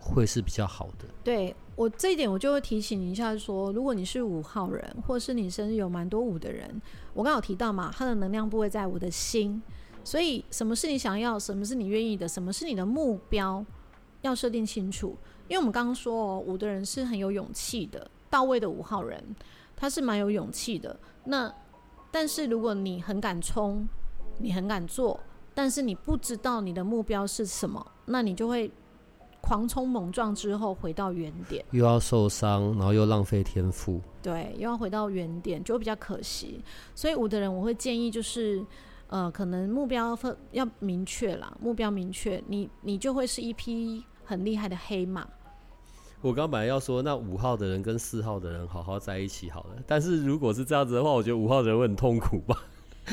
会是比较好的。对。我这一点，我就会提醒你一下，说，如果你是五号人，或是你生日有蛮多五的人，我刚好提到嘛，他的能量部位在我的心，所以什么是你想要，什么是你愿意的，什么是你的目标，要设定清楚。因为我们刚刚说哦，五的人是很有勇气的，到位的五号人，他是蛮有勇气的。那但是如果你很敢冲，你很敢做，但是你不知道你的目标是什么，那你就会。狂冲猛撞之后回到原点，又要受伤，然后又浪费天赋，对，又要回到原点，就会比较可惜。所以五的人，我会建议就是，呃，可能目标分要明确啦，目标明确，你你就会是一匹很厉害的黑马。我刚本来要说，那五号的人跟四号的人好好在一起好了，但是如果是这样子的话，我觉得五号的人会很痛苦吧，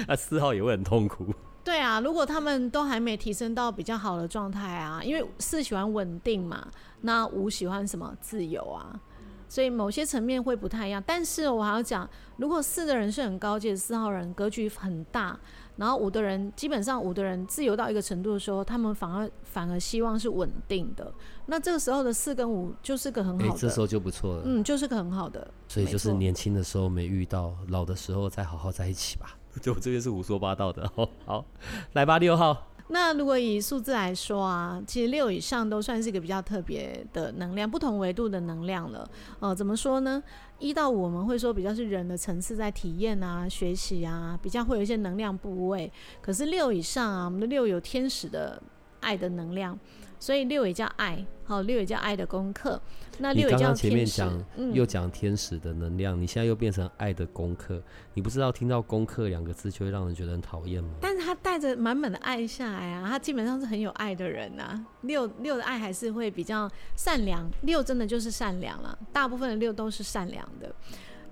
那 (laughs) 四号也会很痛苦。对啊，如果他们都还没提升到比较好的状态啊，因为四喜欢稳定嘛，那五喜欢什么自由啊，所以某些层面会不太一样。但是我还要讲，如果四的人是很高阶，四号人格局很大，然后五的人基本上五的人自由到一个程度的时候，他们反而反而希望是稳定的。那这个时候的四跟五就是个很好的，这时候就不错了。嗯，就是个很好的。所以就是年轻的时候没遇到，老的时候再好好在一起吧。(laughs) 就这边是胡说八道的哦。好，来吧，六号。(laughs) 那如果以数字来说啊，其实六以上都算是一个比较特别的能量，不同维度的能量了。呃，怎么说呢？一到五我们会说比较是人的层次在体验啊、学习啊，比较会有一些能量部位。可是六以上啊，我们的六有天使的爱的能量。所以六也叫爱，好，六也叫爱的功课。那六也叫前面讲、嗯、又讲天使的能量，你现在又变成爱的功课。你不知道听到“功课”两个字就会让人觉得很讨厌吗？但是他带着满满的爱下来啊，他基本上是很有爱的人啊。六六的爱还是会比较善良，六真的就是善良了。大部分的六都是善良的。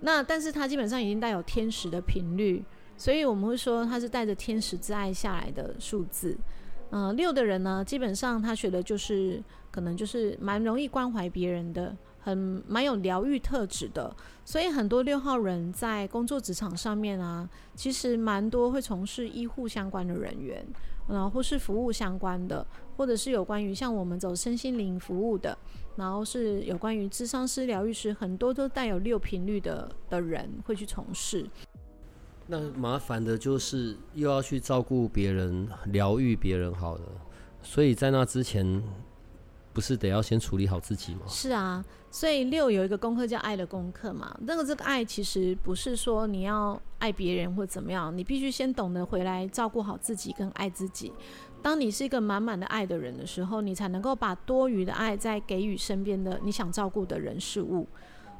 那但是他基本上已经带有天使的频率，所以我们会说他是带着天使之爱下来的数字。嗯、六的人呢，基本上他学的就是可能就是蛮容易关怀别人的，很蛮有疗愈特质的。所以很多六号人在工作职场上面啊，其实蛮多会从事医护相关的人员，然后或是服务相关的，或者是有关于像我们走身心灵服务的，然后是有关于智商师、疗愈师，很多都带有六频率的的人会去从事。那麻烦的就是又要去照顾别人、疗愈别人，好了。所以在那之前，不是得要先处理好自己吗？是啊，所以六有一个功课叫爱的功课嘛。那个这个爱其实不是说你要爱别人或怎么样，你必须先懂得回来照顾好自己跟爱自己。当你是一个满满的爱的人的时候，你才能够把多余的爱再给予身边的你想照顾的人事物。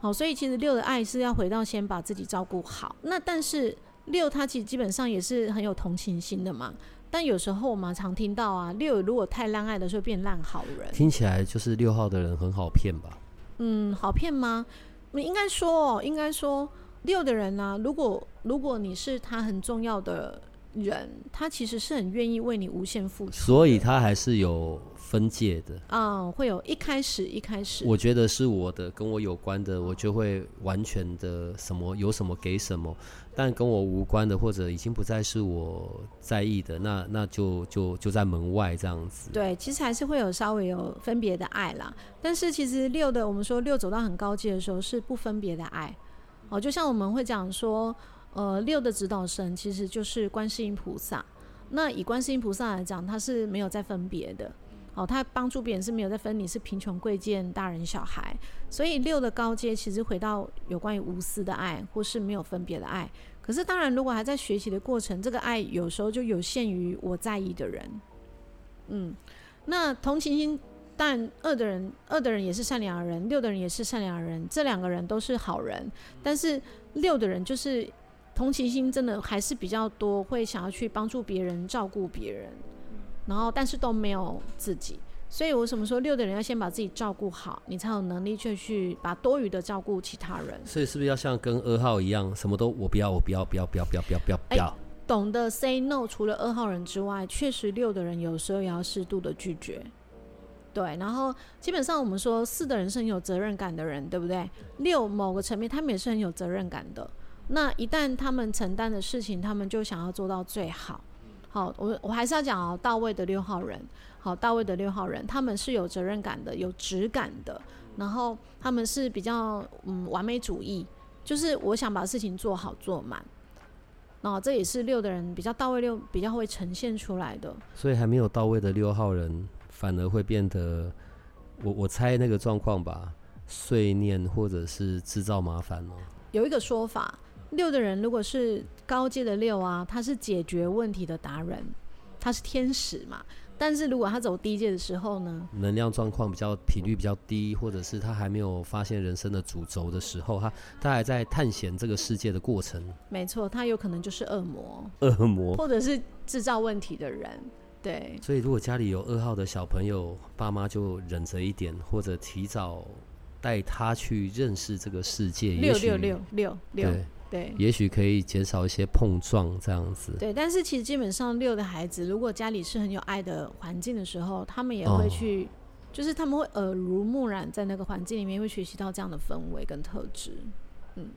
好，所以其实六的爱是要回到先把自己照顾好。那但是。六，他其实基本上也是很有同情心的嘛，但有时候我们常听到啊，六如果太烂爱的时候变烂好人，听起来就是六号的人很好骗吧？嗯，好骗吗？应该说，应该说，六的人呢、啊，如果如果你是他很重要的人，他其实是很愿意为你无限付出，所以他还是有分界的。嗯，会有一开始一开始，我觉得是我的跟我有关的，我就会完全的什么有什么给什么，但跟我无关的或者已经不再是我在意的，那那就就就在门外这样子。对，其实还是会有稍微有分别的爱啦。但是其实六的，我们说六走到很高阶的时候是不分别的爱。哦，就像我们会讲说。呃，六的指导神其实就是观世音菩萨。那以观世音菩萨来讲，他是没有在分别的。哦，他帮助别人是没有在分你是贫穷贵贱、大人小孩。所以六的高阶其实回到有关于无私的爱，或是没有分别的爱。可是当然，如果还在学习的过程，这个爱有时候就有限于我在意的人。嗯，那同情心，但二的人，二的人也是善良的人，六的人也是善良的人，这两个人都是好人。但是六的人就是。同情心真的还是比较多，会想要去帮助别人、照顾别人，然后但是都没有自己。所以我什么时候六的人要先把自己照顾好，你才有能力去去把多余的照顾其他人。所以是不是要像跟二号一样，什么都我不要，我不要，不要，不要，不要，不要，不要，不要。懂得 say no，除了二号人之外，确实六的人有时候也要适度的拒绝。对，然后基本上我们说四的人是很有责任感的人，对不对？六某个层面他们也是很有责任感的。那一旦他们承担的事情，他们就想要做到最好。好，我我还是要讲哦，到位的六号人，好，到位的六号人，他们是有责任感的，有质感的。然后他们是比较嗯完美主义，就是我想把事情做好做满。那这也是六的人比较到位，六比较会呈现出来的。所以还没有到位的六号人，反而会变得，我我猜那个状况吧，碎念或者是制造麻烦哦。有一个说法。六的人如果是高阶的六啊，他是解决问题的达人，他是天使嘛。但是如果他走低阶的时候呢，能量状况比较频率比较低，或者是他还没有发现人生的主轴的时候，他他还在探险这个世界的过程。没错，他有可能就是恶魔，(laughs) 恶魔，或者是制造问题的人。对。所以如果家里有二号的小朋友，爸妈就忍着一点，或者提早带他去认识这个世界。六六六六六。对。也许可以减少一些碰撞这样子。对，但是其实基本上六的孩子，如果家里是很有爱的环境的时候，他们也会去，哦、就是他们会耳濡目染，在那个环境里面会学习到这样的氛围跟特质。嗯，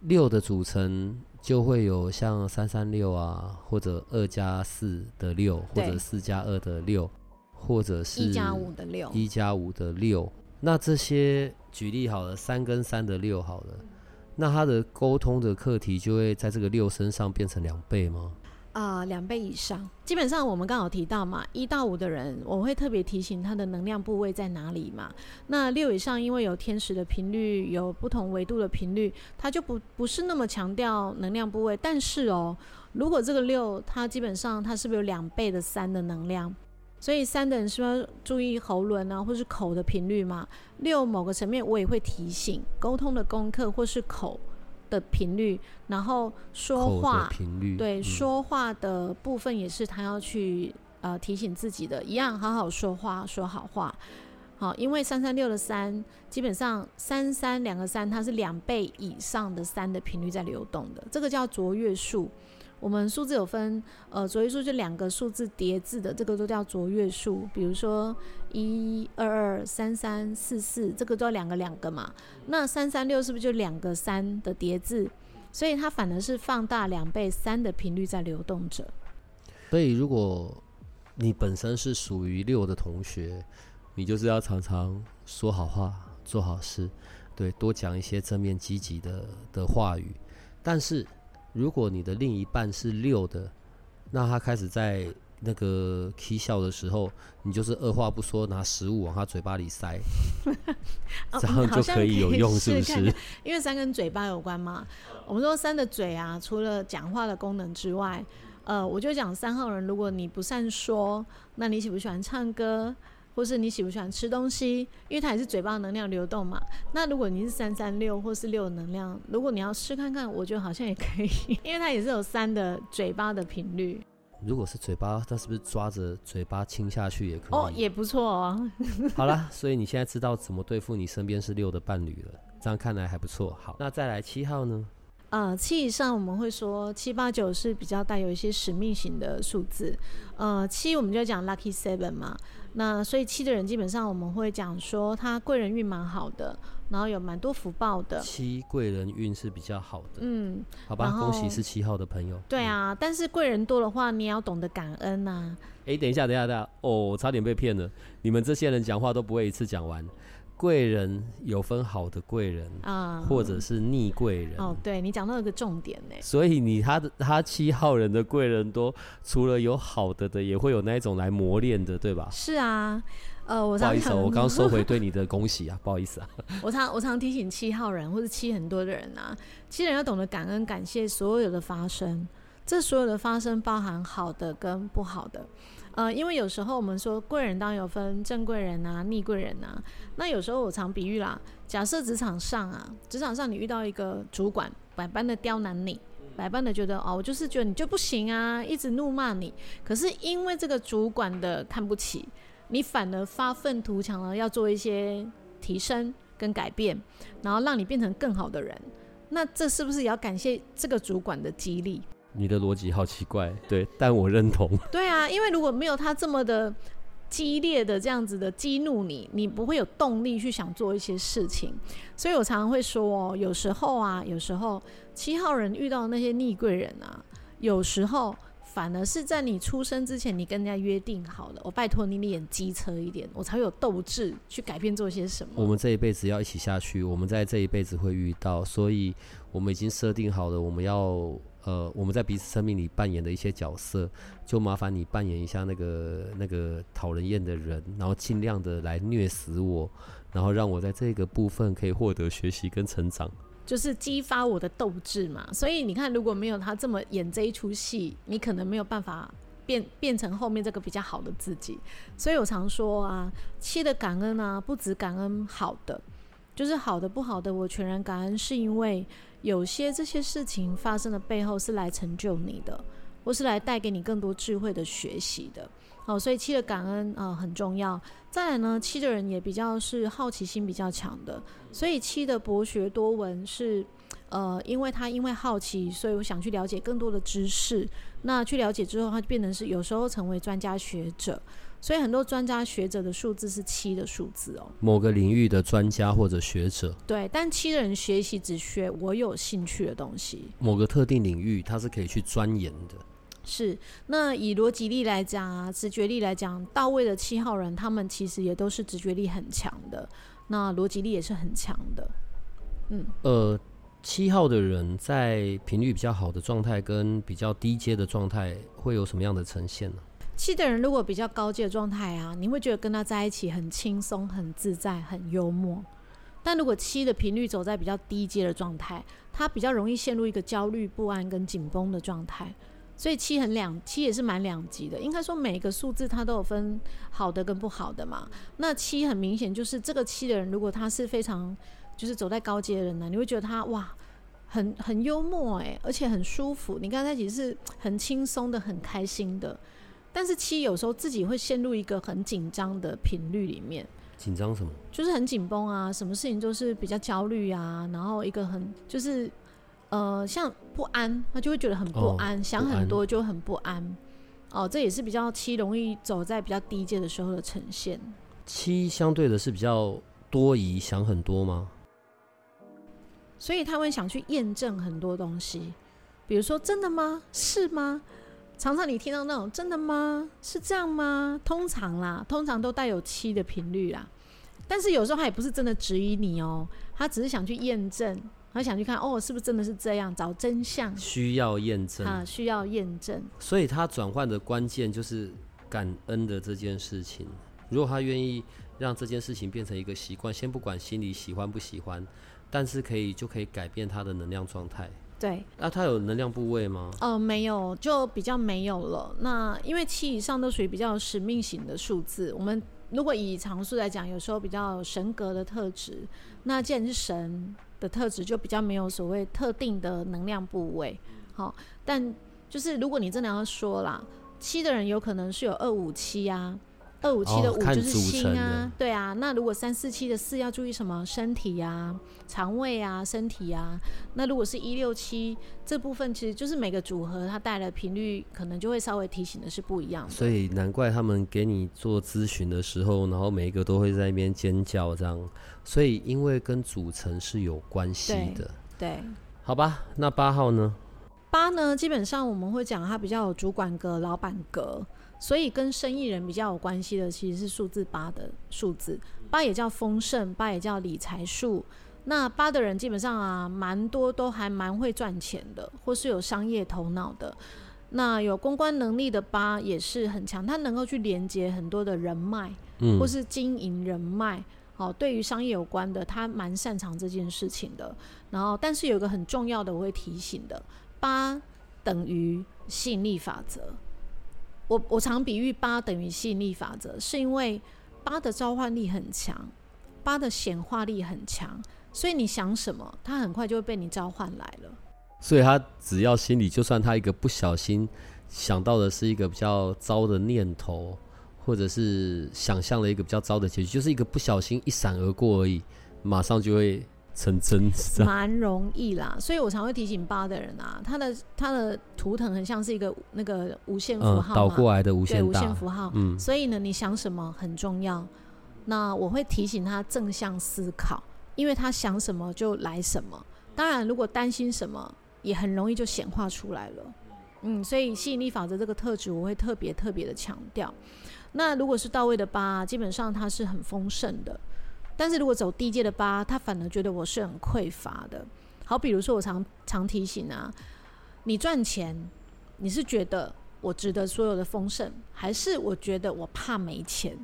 六的组成就会有像三三六啊，或者二加四的六，或者四加二的六，或者是一加五的六，一加五的六。那这些举例好了，三跟三的六好了。那他的沟通的课题就会在这个六身上变成两倍吗？啊、两倍以上。基本上我们刚好提到嘛，一到五的人，我会特别提醒他的能量部位在哪里嘛。那六以上，因为有天使的频率，有不同维度的频率，他就不不是那么强调能量部位。但是哦，如果这个六，它基本上它是不是有两倍的三的能量？所以三的人是不是要注意喉轮啊，或是口的频率嘛？六某个层面我也会提醒沟通的功课，或是口的频率，然后说话频率，对、嗯、说话的部分也是他要去呃提醒自己的，一样好好说话，说好话。好，因为三三六的三，基本上三三两个三，它是两倍以上的三的频率在流动的，这个叫卓越数。我们数字有分，呃，卓越数就两个数字叠字的，这个都叫卓越数。比如说一二二三三四四，这个都要两个两个嘛。那三三六是不是就两个三的叠字？所以它反而是放大两倍三的频率在流动着。所以如果你本身是属于六的同学，你就是要常常说好话，做好事，对，多讲一些正面积极的的话语。但是如果你的另一半是六的，那他开始在那个 k 笑的时候，你就是二话不说拿食物往他嘴巴里塞，(laughs) 这样就可以有用，是不是？因为三跟嘴巴有关嘛。我们说三的嘴啊，除了讲话的功能之外，呃，我就讲三号人，如果你不善说，那你喜不喜欢唱歌？或是你喜不喜欢吃东西？因为它也是嘴巴能量流动嘛。那如果你是三三六或是六的能量，如果你要试看看，我觉得好像也可以，(laughs) 因为它也是有三的嘴巴的频率。如果是嘴巴，它是不是抓着嘴巴亲下去也可以？哦，也不错哦。(laughs) 好啦，所以你现在知道怎么对付你身边是六的伴侣了，这样看来还不错。好，那再来七号呢？呃，七以上我们会说七八九是比较带有一些使命型的数字。呃，七我们就讲 lucky seven 嘛。那所以七的人基本上我们会讲说他贵人运蛮好的，然后有蛮多福报的。七贵人运是比较好的。嗯，好吧，恭喜是七号的朋友。对啊，嗯、但是贵人多的话，你也要懂得感恩呐、啊。哎、欸，等一下，等一下，等一下，哦，我差点被骗了。你们这些人讲话都不会一次讲完。贵人有分好的贵人啊，或者是逆贵人。哦，对，你讲到一个重点呢。所以你他的他七号人的贵人多，除了有好的的，也会有那一种来磨练的，对吧？是啊，呃，我不好意思、喔，我刚收回对你的恭喜啊，(laughs) 不好意思啊。我常我常提醒七号人或者七很多的人啊，七人要懂得感恩感谢所有的发生，这所有的发生包含好的跟不好的。呃，因为有时候我们说贵人当然有分正贵人啊、逆贵人啊。那有时候我常比喻啦，假设职场上啊，职场上你遇到一个主管，百般的刁难你，百般的觉得哦，我就是觉得你就不行啊，一直怒骂你。可是因为这个主管的看不起，你反而发愤图强了，要做一些提升跟改变，然后让你变成更好的人。那这是不是也要感谢这个主管的激励？你的逻辑好奇怪，对，但我认同。(laughs) 对啊，因为如果没有他这么的激烈的这样子的激怒你，你不会有动力去想做一些事情。所以我常常会说哦，有时候啊，有时候七号人遇到那些逆贵人啊，有时候反而是在你出生之前，你跟人家约定好了，我拜托你脸机车一点，我才会有斗志去改变做些什么。我们这一辈子要一起下去，我们在这一辈子会遇到，所以我们已经设定好了，我们要。呃，我们在彼此生命里扮演的一些角色，就麻烦你扮演一下那个那个讨人厌的人，然后尽量的来虐死我，然后让我在这个部分可以获得学习跟成长，就是激发我的斗志嘛。所以你看，如果没有他这么演这一出戏，你可能没有办法变变成后面这个比较好的自己。所以我常说啊，七的感恩啊，不止感恩好的，就是好的不好的，我全然感恩，是因为。有些这些事情发生的背后是来成就你的，或是来带给你更多智慧的学习的。好，所以七的感恩啊、很重要。再来呢，七的人也比较是好奇心比较强的，所以七的博学多闻是，呃，因为他因为好奇，所以我想去了解更多的知识。那去了解之后，他就变成是有时候成为专家学者。所以很多专家学者的数字是七的数字哦，某个领域的专家或者学者。对，但七的人学习只学我有兴趣的东西。某个特定领域，他是可以去钻研的。是，那以逻辑力来讲啊，直觉力来讲，到位的七号人，他们其实也都是直觉力很强的，那逻辑力也是很强的。嗯，呃，七号的人在频率比较好的状态跟比较低阶的状态，会有什么样的呈现呢？七的人如果比较高阶的状态啊，你会觉得跟他在一起很轻松、很自在、很幽默。但如果七的频率走在比较低阶的状态，他比较容易陷入一个焦虑不安跟紧绷的状态。所以七很两，七也是蛮两极的。应该说每一个数字它都有分好的跟不好的嘛。那七很明显就是这个七的人，如果他是非常就是走在高阶的人呢，你会觉得他哇，很很幽默诶，而且很舒服。你跟他在一起是很轻松的、很开心的。但是七有时候自己会陷入一个很紧张的频率里面。紧张什么？就是很紧绷啊，什么事情都是比较焦虑啊，然后一个很就是呃像不安，他就会觉得很不安，哦、想很多就很不安。哦，这也是比较七容易走在比较低阶的时候的呈现。七相对的是比较多疑，想很多吗？所以他会想去验证很多东西，比如说真的吗？是吗？常常你听到那种真的吗？是这样吗？通常啦，通常都带有七的频率啦。但是有时候他也不是真的质疑你哦，他只是想去验证，他想去看哦，是不是真的是这样，找真相。需要验证啊，需要验证。所以他转换的关键就是感恩的这件事情。如果他愿意让这件事情变成一个习惯，先不管心里喜欢不喜欢，但是可以就可以改变他的能量状态。对，那他有能量部位吗？呃，没有，就比较没有了。那因为七以上都属于比较使命型的数字。我们如果以常数来讲，有时候比较神格的特质。那既然是神的特质，就比较没有所谓特定的能量部位。好，但就是如果你真的要说啦，七的人有可能是有二五七啊，二五七的五就是心啊，哦、对啊。那如果三四七的四要注意什么？身体啊，肠胃啊，身体啊。那如果是一六七这部分，其实就是每个组合它带来的频率，可能就会稍微提醒的是不一样的。所以难怪他们给你做咨询的时候，然后每一个都会在那边尖叫这样。所以因为跟组成是有关系的。对。对好吧，那八号呢？八呢，基本上我们会讲它比较有主管格、老板格。所以跟生意人比较有关系的，其实是数字八的数字。八也叫丰盛，八也叫理财数。那八的人基本上啊，蛮多都还蛮会赚钱的，或是有商业头脑的。那有公关能力的八也是很强，他能够去连接很多的人脉，嗯，或是经营人脉。好，对于商业有关的，他蛮擅长这件事情的。然后，但是有一个很重要的，我会提醒的，八等于吸引力法则。我我常比喻八等于吸引力法则，是因为八的召唤力很强，八的显化力很强，所以你想什么，它很快就会被你召唤来了。所以他只要心里，就算他一个不小心想到的是一个比较糟的念头，或者是想象了一个比较糟的结局，就是一个不小心一闪而过而已，马上就会。成真蛮容易啦，所以我常会提醒八的人啊，他的他的图腾很像是一个那个无限符号，倒、嗯、过来的无限对无限符号。嗯，所以呢，你想什么很重要。那我会提醒他正向思考，因为他想什么就来什么。当然，如果担心什么，也很容易就显化出来了。嗯，所以吸引力法则这个特质，我会特别特别的强调。那如果是到位的八，基本上它是很丰盛的。但是如果走低阶的八，他反而觉得我是很匮乏的。好，比如说我常常提醒啊，你赚钱，你是觉得我值得所有的丰盛，还是我觉得我怕没钱？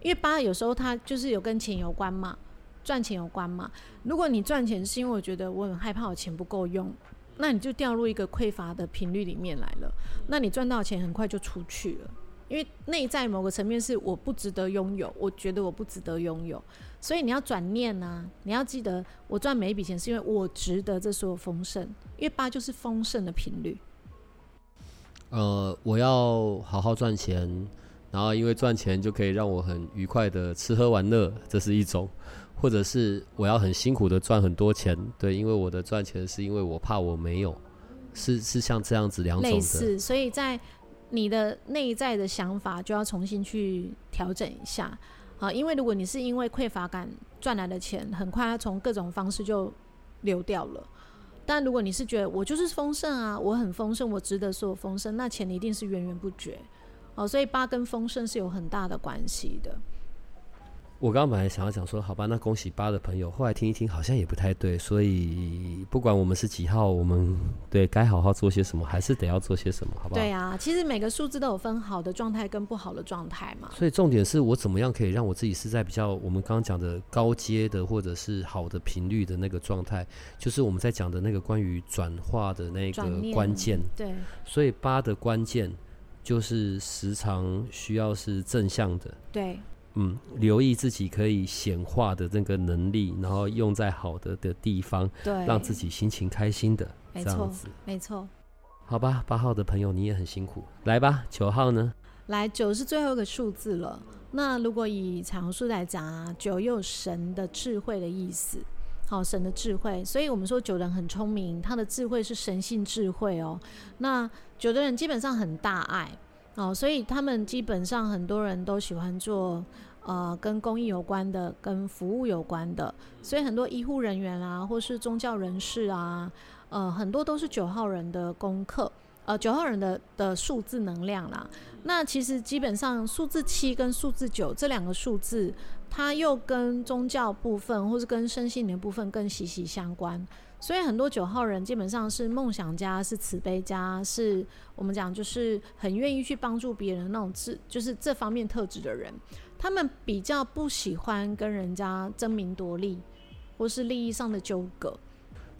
因为八有时候他就是有跟钱有关嘛，赚钱有关嘛。如果你赚钱是因为我觉得我很害怕我钱不够用，那你就掉入一个匮乏的频率里面来了。那你赚到钱很快就出去了。因为内在某个层面是我不值得拥有，我觉得我不值得拥有，所以你要转念啊，你要记得我赚每一笔钱是因为我值得这所有丰盛，因为八就是丰盛的频率。呃，我要好好赚钱，然后因为赚钱就可以让我很愉快的吃喝玩乐，这是一种；或者是我要很辛苦的赚很多钱，对，因为我的赚钱是因为我怕我没有，是是像这样子两种的。类似，所以在。你的内在的想法就要重新去调整一下啊，因为如果你是因为匮乏感赚来的钱，很快它从各种方式就流掉了。但如果你是觉得我就是丰盛啊，我很丰盛，我值得所有丰盛，那钱一定是源源不绝哦。所以八跟丰盛是有很大的关系的。我刚刚本来想要讲说，好吧，那恭喜八的朋友。后来听一听，好像也不太对。所以不管我们是几号，我们对该好好做些什么，还是得要做些什么，好不好？对啊，其实每个数字都有分好的状态跟不好的状态嘛。所以重点是我怎么样可以让我自己是在比较我们刚刚讲的高阶的，或者是好的频率的那个状态，就是我们在讲的那个关于转化的那个关键。对。所以八的关键就是时常需要是正向的。对。嗯，留意自己可以显化的那个能力，然后用在好的的地方，对，让自己心情开心的，没错，没错。好吧，八号的朋友你也很辛苦，来吧，九号呢？来，九是最后一个数字了。那如果以彩虹数来讲啊，九又有神的智慧的意思，好，神的智慧。所以我们说九人很聪明，他的智慧是神性智慧哦。那九的人基本上很大爱。哦，所以他们基本上很多人都喜欢做，呃，跟公益有关的，跟服务有关的。所以很多医护人员啊，或是宗教人士啊，呃，很多都是九号人的功课，呃，九号人的的数字能量啦。那其实基本上数字七跟数字九这两个数字，它又跟宗教部分或是跟身心灵部分更息息相关。所以很多九号人基本上是梦想家，是慈悲家，是我们讲就是很愿意去帮助别人那种智，就是这方面特质的人。他们比较不喜欢跟人家争名夺利，或是利益上的纠葛。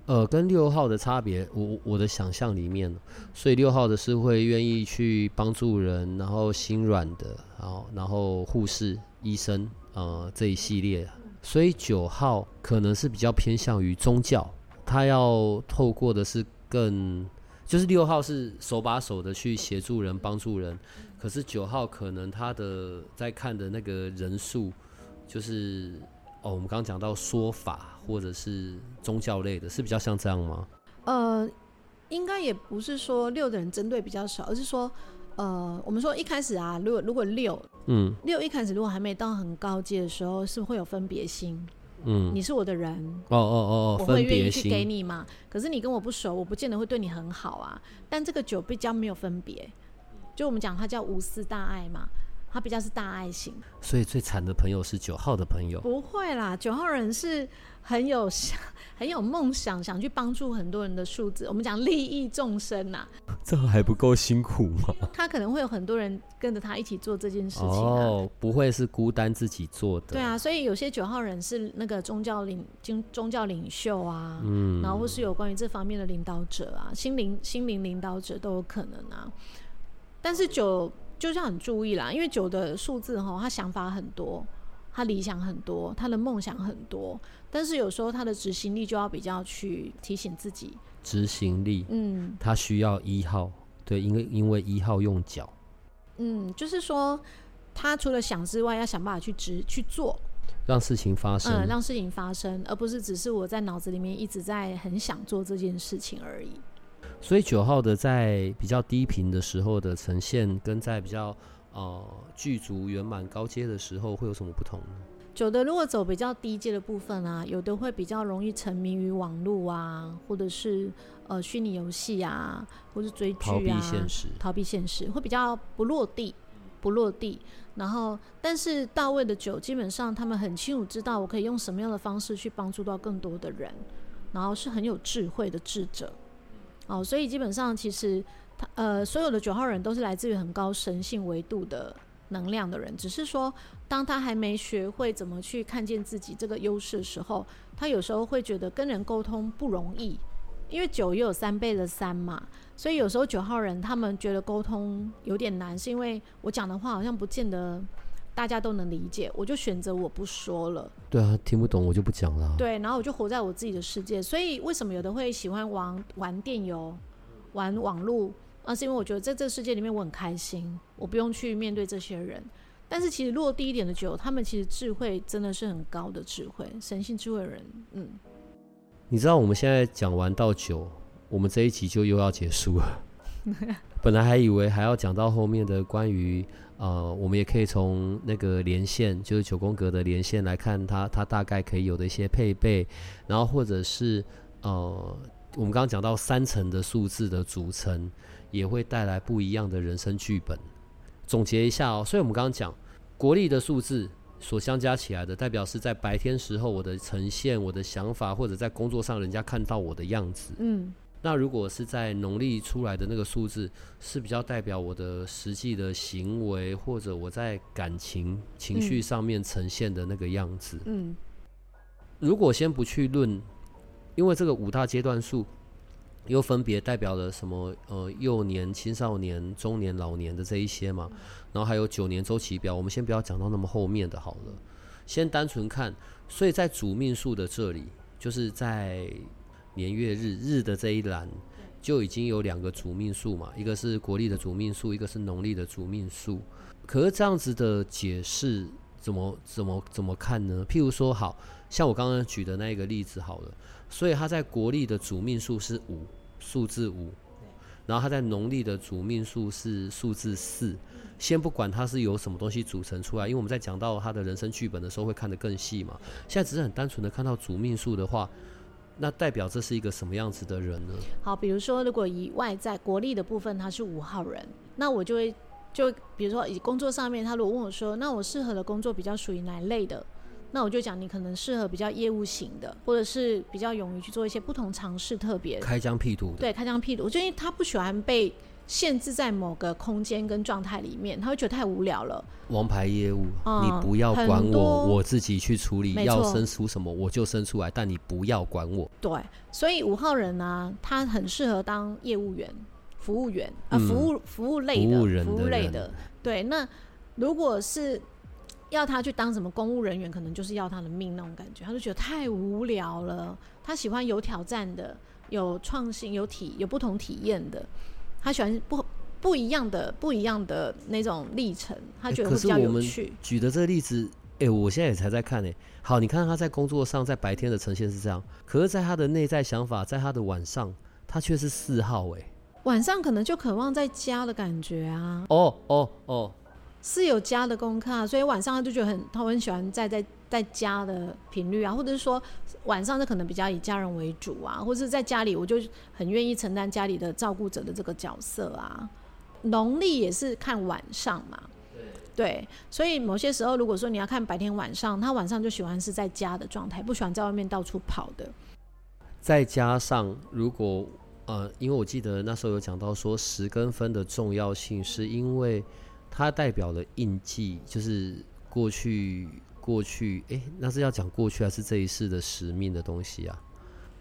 呃，跟六号的差别，我我的想象里面，所以六号的是会愿意去帮助人，然后心软的，然后然后护士、医生，呃这一系列。所以九号可能是比较偏向于宗教。他要透过的是更，就是六号是手把手的去协助人、帮助人，可是九号可能他的在看的那个人数，就是哦，我们刚刚讲到说法或者是宗教类的，是比较像这样吗？呃，应该也不是说六的人针对比较少，而是说，呃，我们说一开始啊，如果如果六，嗯，六一开始如果还没到很高阶的时候，是会有分别心。嗯，你是我的人哦哦哦，我会愿意去给你嘛。可是你跟我不熟，我不见得会对你很好啊。但这个酒比较没有分别，就我们讲它叫无私大爱嘛，它比较是大爱型。所以最惨的朋友是九号的朋友？不会啦，九号人是。很有想，(laughs) 很有梦想，想去帮助很多人的数字。我们讲利益众生呐、啊，(laughs) 这还不够辛苦吗？他可能会有很多人跟着他一起做这件事情、啊、哦，不会是孤单自己做的。对啊，所以有些九号人是那个宗教领经宗教领袖啊，嗯，然后或是有关于这方面的领导者啊，心灵心灵领导者都有可能啊。但是九就是要很注意啦，因为九的数字哈，他想法很多。他理想很多，他的梦想很多，但是有时候他的执行力就要比较去提醒自己。执行力，嗯，他需要一号，对，因为因为一号用脚，嗯，就是说他除了想之外，要想办法去执去做，让事情发生，嗯，让事情发生，而不是只是我在脑子里面一直在很想做这件事情而已。所以九号的在比较低频的时候的呈现，跟在比较。哦、呃，具足圆满高阶的时候会有什么不同呢？九的如果走比较低阶的部分啊，有的会比较容易沉迷于网络啊，或者是呃虚拟游戏啊，或是追剧啊，逃避现实，逃避现实会比较不落地，不落地。然后，但是到位的九，基本上他们很清楚知道我可以用什么样的方式去帮助到更多的人，然后是很有智慧的智者。哦，所以基本上其实。呃，所有的九号人都是来自于很高神性维度的能量的人，只是说，当他还没学会怎么去看见自己这个优势的时候，他有时候会觉得跟人沟通不容易，因为九也有三倍的三嘛，所以有时候九号人他们觉得沟通有点难，是因为我讲的话好像不见得大家都能理解，我就选择我不说了。对啊，听不懂我就不讲了。对，然后我就活在我自己的世界。所以为什么有的会喜欢玩玩电游、玩网络？啊，是因为我觉得在这个世界里面我很开心，我不用去面对这些人。但是其实落地一点的酒，他们其实智慧真的是很高的智慧，神性智慧的人。嗯，你知道我们现在讲完到酒，我们这一集就又要结束了。(laughs) 本来还以为还要讲到后面的关于呃，我们也可以从那个连线，就是九宫格的连线来看它，它大概可以有的一些配备，然后或者是呃，我们刚刚讲到三层的数字的组成。也会带来不一样的人生剧本。总结一下哦，所以我们刚刚讲国力的数字所相加起来的，代表是在白天时候我的呈现、我的想法，或者在工作上人家看到我的样子。嗯，那如果是在农历出来的那个数字，是比较代表我的实际的行为，或者我在感情、情绪上面呈现的那个样子。嗯，如果先不去论，因为这个五大阶段数。又分别代表了什么？呃，幼年、青少年、中年、老年的这一些嘛。然后还有九年周期表，我们先不要讲到那么后面的好了，先单纯看。所以在主命数的这里，就是在年月日日的这一栏，就已经有两个主命数嘛，一个是国历的主命数，一个是农历的主命数。可是这样子的解释，怎么怎么怎么看呢？譬如说，好像我刚刚举的那一个例子好了。所以他在国历的主命数是五，数字五，然后他在农历的主命数是数字四。先不管它是由什么东西组成出来，因为我们在讲到他的人生剧本的时候会看得更细嘛。现在只是很单纯的看到主命数的话，那代表这是一个什么样子的人呢？好，比如说如果以外在国力的部分他是五号人，那我就会就比如说以工作上面，他如果问我说，那我适合的工作比较属于哪一类的？那我就讲，你可能适合比较业务型的，或者是比较勇于去做一些不同尝试，特别开疆辟土的。对，开疆辟土。我觉得他不喜欢被限制在某个空间跟状态里面，他会觉得太无聊了。王牌业务，嗯、你不要管我，我自己去处理。要生出什么我就生出来，但你不要管我。对，所以五号人呢、啊，他很适合当业务员、服务员啊、呃，服务服务类的，服务人的人，服务类的。对，那如果是。要他去当什么公务人员，可能就是要他的命那种感觉，他就觉得太无聊了。他喜欢有挑战的、有创新、有体、有不同体验的。他喜欢不不一样的不一样的那种历程，他觉得会比较有趣。欸、举的这个例子，哎、欸，我现在也才在看呢、欸。好，你看他在工作上，在白天的呈现是这样，可是在他的内在想法，在他的晚上，他却是四号哎、欸。晚上可能就渴望在家的感觉啊。哦哦哦，是有家的功课啊，所以晚上他就觉得很，他很喜欢在在在家的频率啊，或者是说晚上就可能比较以家人为主啊，或者是在家里我就很愿意承担家里的照顾者的这个角色啊。农历也是看晚上嘛，对，所以某些时候如果说你要看白天晚上，他晚上就喜欢是在家的状态，不喜欢在外面到处跑的。再加上如果。呃，因为我记得那时候有讲到说十根分的重要性，是因为它代表了印记，就是过去过去，哎，那是要讲过去还是这一世的使命的东西啊？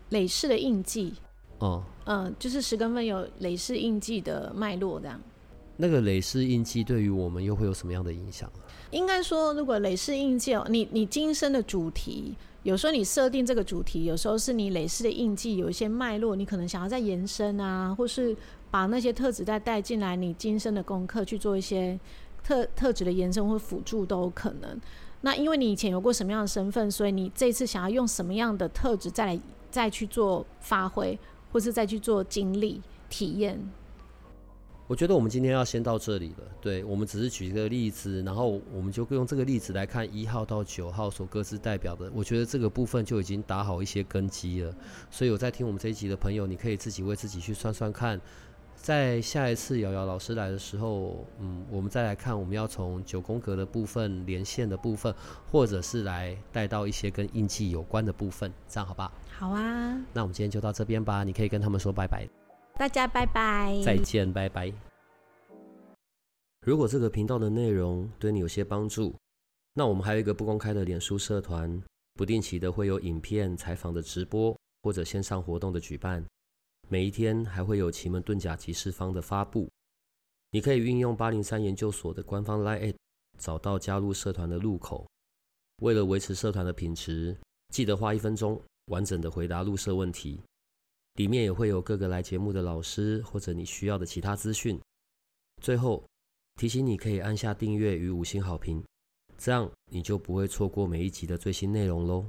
累世的印记。哦，嗯、呃，就是十根分有累世印记的脉络这样。那个累世印记对于我们又会有什么样的影响？应该说，如果累世印记，你你今生的主题。有时候你设定这个主题，有时候是你累世的印记有一些脉络，你可能想要再延伸啊，或是把那些特质再带进来，你今生的功课去做一些特特质的延伸或辅助都有可能。那因为你以前有过什么样的身份，所以你这次想要用什么样的特质再来再去做发挥，或是再去做经历体验。我觉得我们今天要先到这里了。对，我们只是举一个例子，然后我们就用这个例子来看一号到九号所各自代表的。我觉得这个部分就已经打好一些根基了。所以有在听我们这一集的朋友，你可以自己为自己去算算看，在下一次瑶瑶老师来的时候，嗯，我们再来看我们要从九宫格的部分连线的部分，或者是来带到一些跟印记有关的部分，这样好吧？好啊。那我们今天就到这边吧。你可以跟他们说拜拜。大家拜拜，再见，拜拜。如果这个频道的内容对你有些帮助，那我们还有一个不公开的脸书社团，不定期的会有影片、采访的直播或者线上活动的举办，每一天还会有奇门遁甲集市方的发布。你可以运用八零三研究所的官方 LINE@ 找到加入社团的入口。为了维持社团的品质，记得花一分钟完整的回答入社问题。里面也会有各个来节目的老师或者你需要的其他资讯。最后提醒你可以按下订阅与五星好评，这样你就不会错过每一集的最新内容喽。